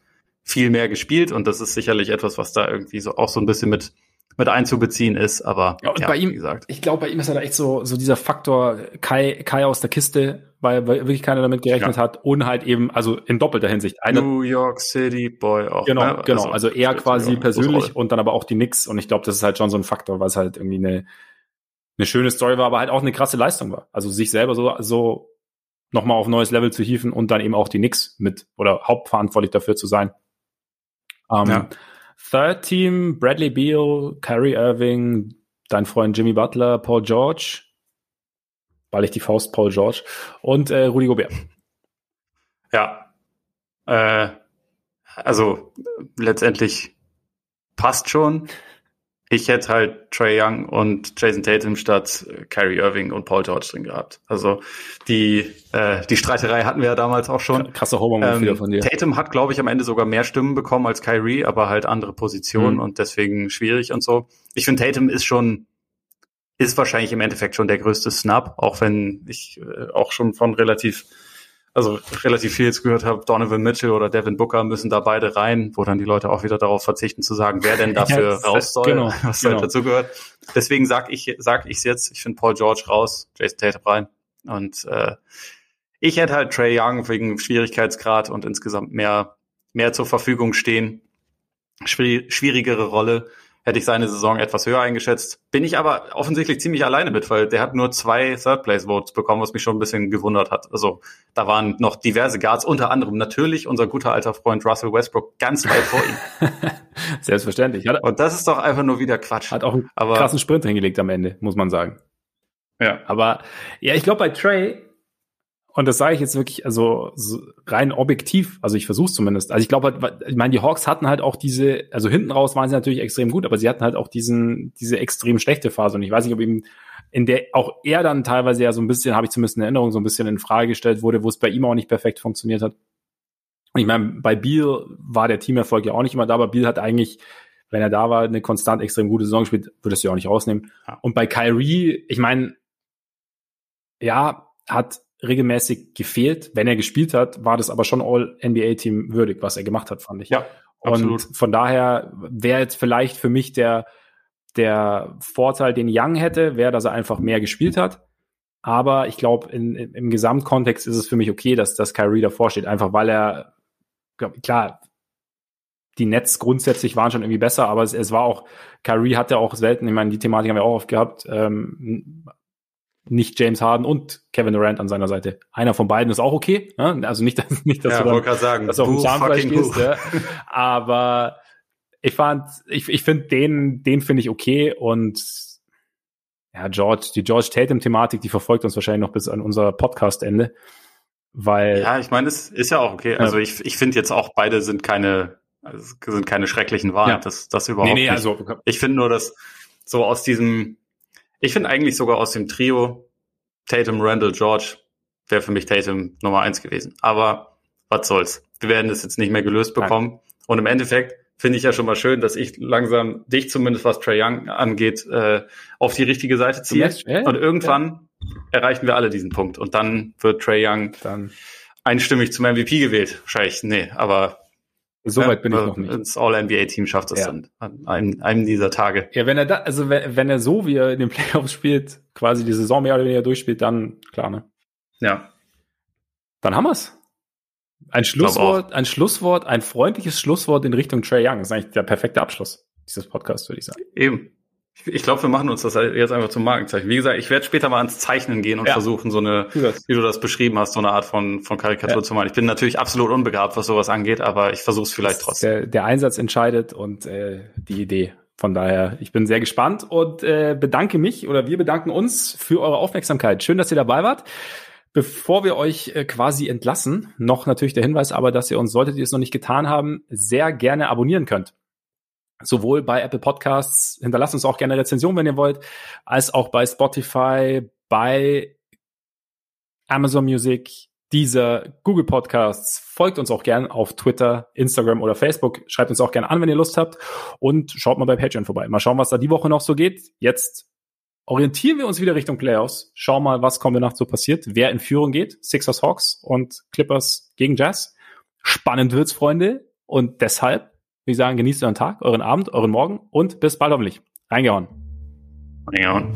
viel mehr gespielt und das ist sicherlich etwas, was da irgendwie so auch so ein bisschen mit mit einzubeziehen ist, aber ja, und ja, bei ihm, wie gesagt. ich glaube, bei ihm ist er da echt so, so dieser Faktor Kai, Kai aus der Kiste, weil, weil wirklich keiner damit gerechnet ja. hat und halt eben, also in doppelter Hinsicht. Eine, New York City Boy auch. Genau, ne? genau. Also, also er quasi persönlich und dann aber auch die Knicks und ich glaube, das ist halt schon so ein Faktor, was halt irgendwie eine, eine schöne Story war, aber halt auch eine krasse Leistung war. Also sich selber so, so nochmal auf neues Level zu hieven und dann eben auch die Knicks mit oder hauptverantwortlich dafür zu sein. Ähm, ja. Third Team, Bradley Beal, Kyrie Irving, dein Freund Jimmy Butler, Paul George, weil ich die Faust Paul George und äh, Rudy Gobert. Ja. Äh, also letztendlich passt schon. Ich hätte halt Trey Young und Jason Tatum statt Kyrie Irving und Paul George drin gehabt. Also die, äh, die Streiterei hatten wir ja damals auch schon. Krasser Homer ähm, wieder von dir. Tatum hat, glaube ich, am Ende sogar mehr Stimmen bekommen als Kyrie, aber halt andere Positionen mhm. und deswegen schwierig und so. Ich finde, Tatum ist schon, ist wahrscheinlich im Endeffekt schon der größte Snap, auch wenn ich äh, auch schon von relativ also relativ viel jetzt gehört habe, Donovan Mitchell oder Devin Booker müssen da beide rein, wo dann die Leute auch wieder darauf verzichten zu sagen, wer denn dafür ja, raus soll, genau, was genau. dazu gehört. Deswegen sag ich sag ich's jetzt, ich finde Paul George raus, Jason Tatum rein und äh, ich hätte halt Trey Young wegen Schwierigkeitsgrad und insgesamt mehr mehr zur Verfügung stehen. Schwierigere Rolle hätte ich seine Saison etwas höher eingeschätzt. Bin ich aber offensichtlich ziemlich alleine mit, weil der hat nur zwei Third-Place-Votes bekommen, was mich schon ein bisschen gewundert hat. Also da waren noch diverse Guards, unter anderem natürlich unser guter alter Freund Russell Westbrook ganz weit vor ihm. Selbstverständlich. Und das ist doch einfach nur wieder Quatsch. Hat auch einen aber, krassen Sprint hingelegt am Ende, muss man sagen. Ja. Aber ja, ich glaube bei Trey, und das sage ich jetzt wirklich, also so rein objektiv, also ich versuche zumindest. Also ich glaube, halt, ich meine, die Hawks hatten halt auch diese, also hinten raus waren sie natürlich extrem gut, aber sie hatten halt auch diesen, diese extrem schlechte Phase. Und ich weiß nicht, ob eben in der auch er dann teilweise ja so ein bisschen, habe ich zumindest eine Erinnerung, so ein bisschen in Frage gestellt wurde, wo es bei ihm auch nicht perfekt funktioniert hat. Und ich meine, bei Beal war der Teamerfolg ja auch nicht immer da, aber Beal hat eigentlich, wenn er da war, eine konstant extrem gute Saison gespielt, würdest du ja auch nicht rausnehmen. Und bei Kyrie, ich meine, ja, hat regelmäßig gefehlt. Wenn er gespielt hat, war das aber schon All-NBA-Team würdig, was er gemacht hat, fand ich. Ja, absolut. Und von daher wäre jetzt vielleicht für mich der, der Vorteil, den Young hätte, wäre, dass er einfach mehr gespielt hat. Aber ich glaube, im Gesamtkontext ist es für mich okay, dass, dass Kyrie davor steht, einfach weil er, glaub, klar, die Nets grundsätzlich waren schon irgendwie besser, aber es, es war auch, Kyrie hatte auch selten, ich meine, die Thematik haben wir auch oft gehabt, ähm, nicht James Harden und Kevin Durant an seiner Seite. Einer von beiden ist auch okay. Ne? Also nicht, dass, nicht, dass ja, du dann, sagen, dass du auf dem Zahnfleisch gehst. Ja. Aber ich fand, ich, ich finde den, den finde ich okay und ja, George, die George Tatum-Thematik, die verfolgt uns wahrscheinlich noch bis an unser Podcast-Ende. Weil. Ja, ich meine, es ist ja auch okay. Also ich, ich finde jetzt auch beide sind keine, sind keine schrecklichen Wahlen. Ja. Das, das überhaupt nee, nee, nicht. Also, ich finde nur, dass so aus diesem, ich finde eigentlich sogar aus dem Trio Tatum, Randall, George wäre für mich Tatum Nummer eins gewesen. Aber was soll's? Wir werden das jetzt nicht mehr gelöst bekommen. Nein. Und im Endeffekt finde ich ja schon mal schön, dass ich langsam dich zumindest, was Trey Young angeht, äh, auf die richtige Seite ziehe. Und irgendwann ja. erreichen wir alle diesen Punkt. Und dann wird Trey Young dann einstimmig zum MVP gewählt. Wahrscheinlich, nee, aber Soweit bin ich noch nicht. Das All-NBA-Team schafft es ja. dann an einem, einem, dieser Tage. Ja, wenn er da, also wenn, wenn er so, wie er in den Playoffs spielt, quasi die Saison mehr oder weniger durchspielt, dann klar, ne? Ja. Dann haben wir's. Ein Schlusswort, ein Schlusswort, ein freundliches Schlusswort in Richtung Trey Young. Das ist eigentlich der perfekte Abschluss dieses Podcasts, würde ich sagen. Eben. Ich glaube, wir machen uns das jetzt einfach zum Markenzeichen. Wie gesagt, ich werde später mal ans Zeichnen gehen und ja. versuchen, so eine, wie du das beschrieben hast, so eine Art von, von Karikatur ja. zu malen. Ich bin natürlich absolut unbegabt, was sowas angeht, aber ich versuche es vielleicht trotzdem. Der, der Einsatz entscheidet und äh, die Idee. Von daher, ich bin sehr gespannt und äh, bedanke mich oder wir bedanken uns für eure Aufmerksamkeit. Schön, dass ihr dabei wart. Bevor wir euch äh, quasi entlassen, noch natürlich der Hinweis aber, dass ihr uns, solltet ihr es noch nicht getan haben, sehr gerne abonnieren könnt. Sowohl bei Apple Podcasts, hinterlasst uns auch gerne Rezension, wenn ihr wollt, als auch bei Spotify, bei Amazon Music, dieser Google Podcasts. Folgt uns auch gern auf Twitter, Instagram oder Facebook. Schreibt uns auch gerne an, wenn ihr Lust habt. Und schaut mal bei Patreon vorbei. Mal schauen, was da die Woche noch so geht. Jetzt orientieren wir uns wieder Richtung Playoffs. Schauen mal, was kommt Nacht so passiert. Wer in Führung geht. Sixers Hawks und Clippers gegen Jazz. Spannend wird's, Freunde. Und deshalb, würde ich sagen, genießt euren Tag, euren Abend, euren Morgen und bis bald hoffentlich. Reingehauen. Reingehauen.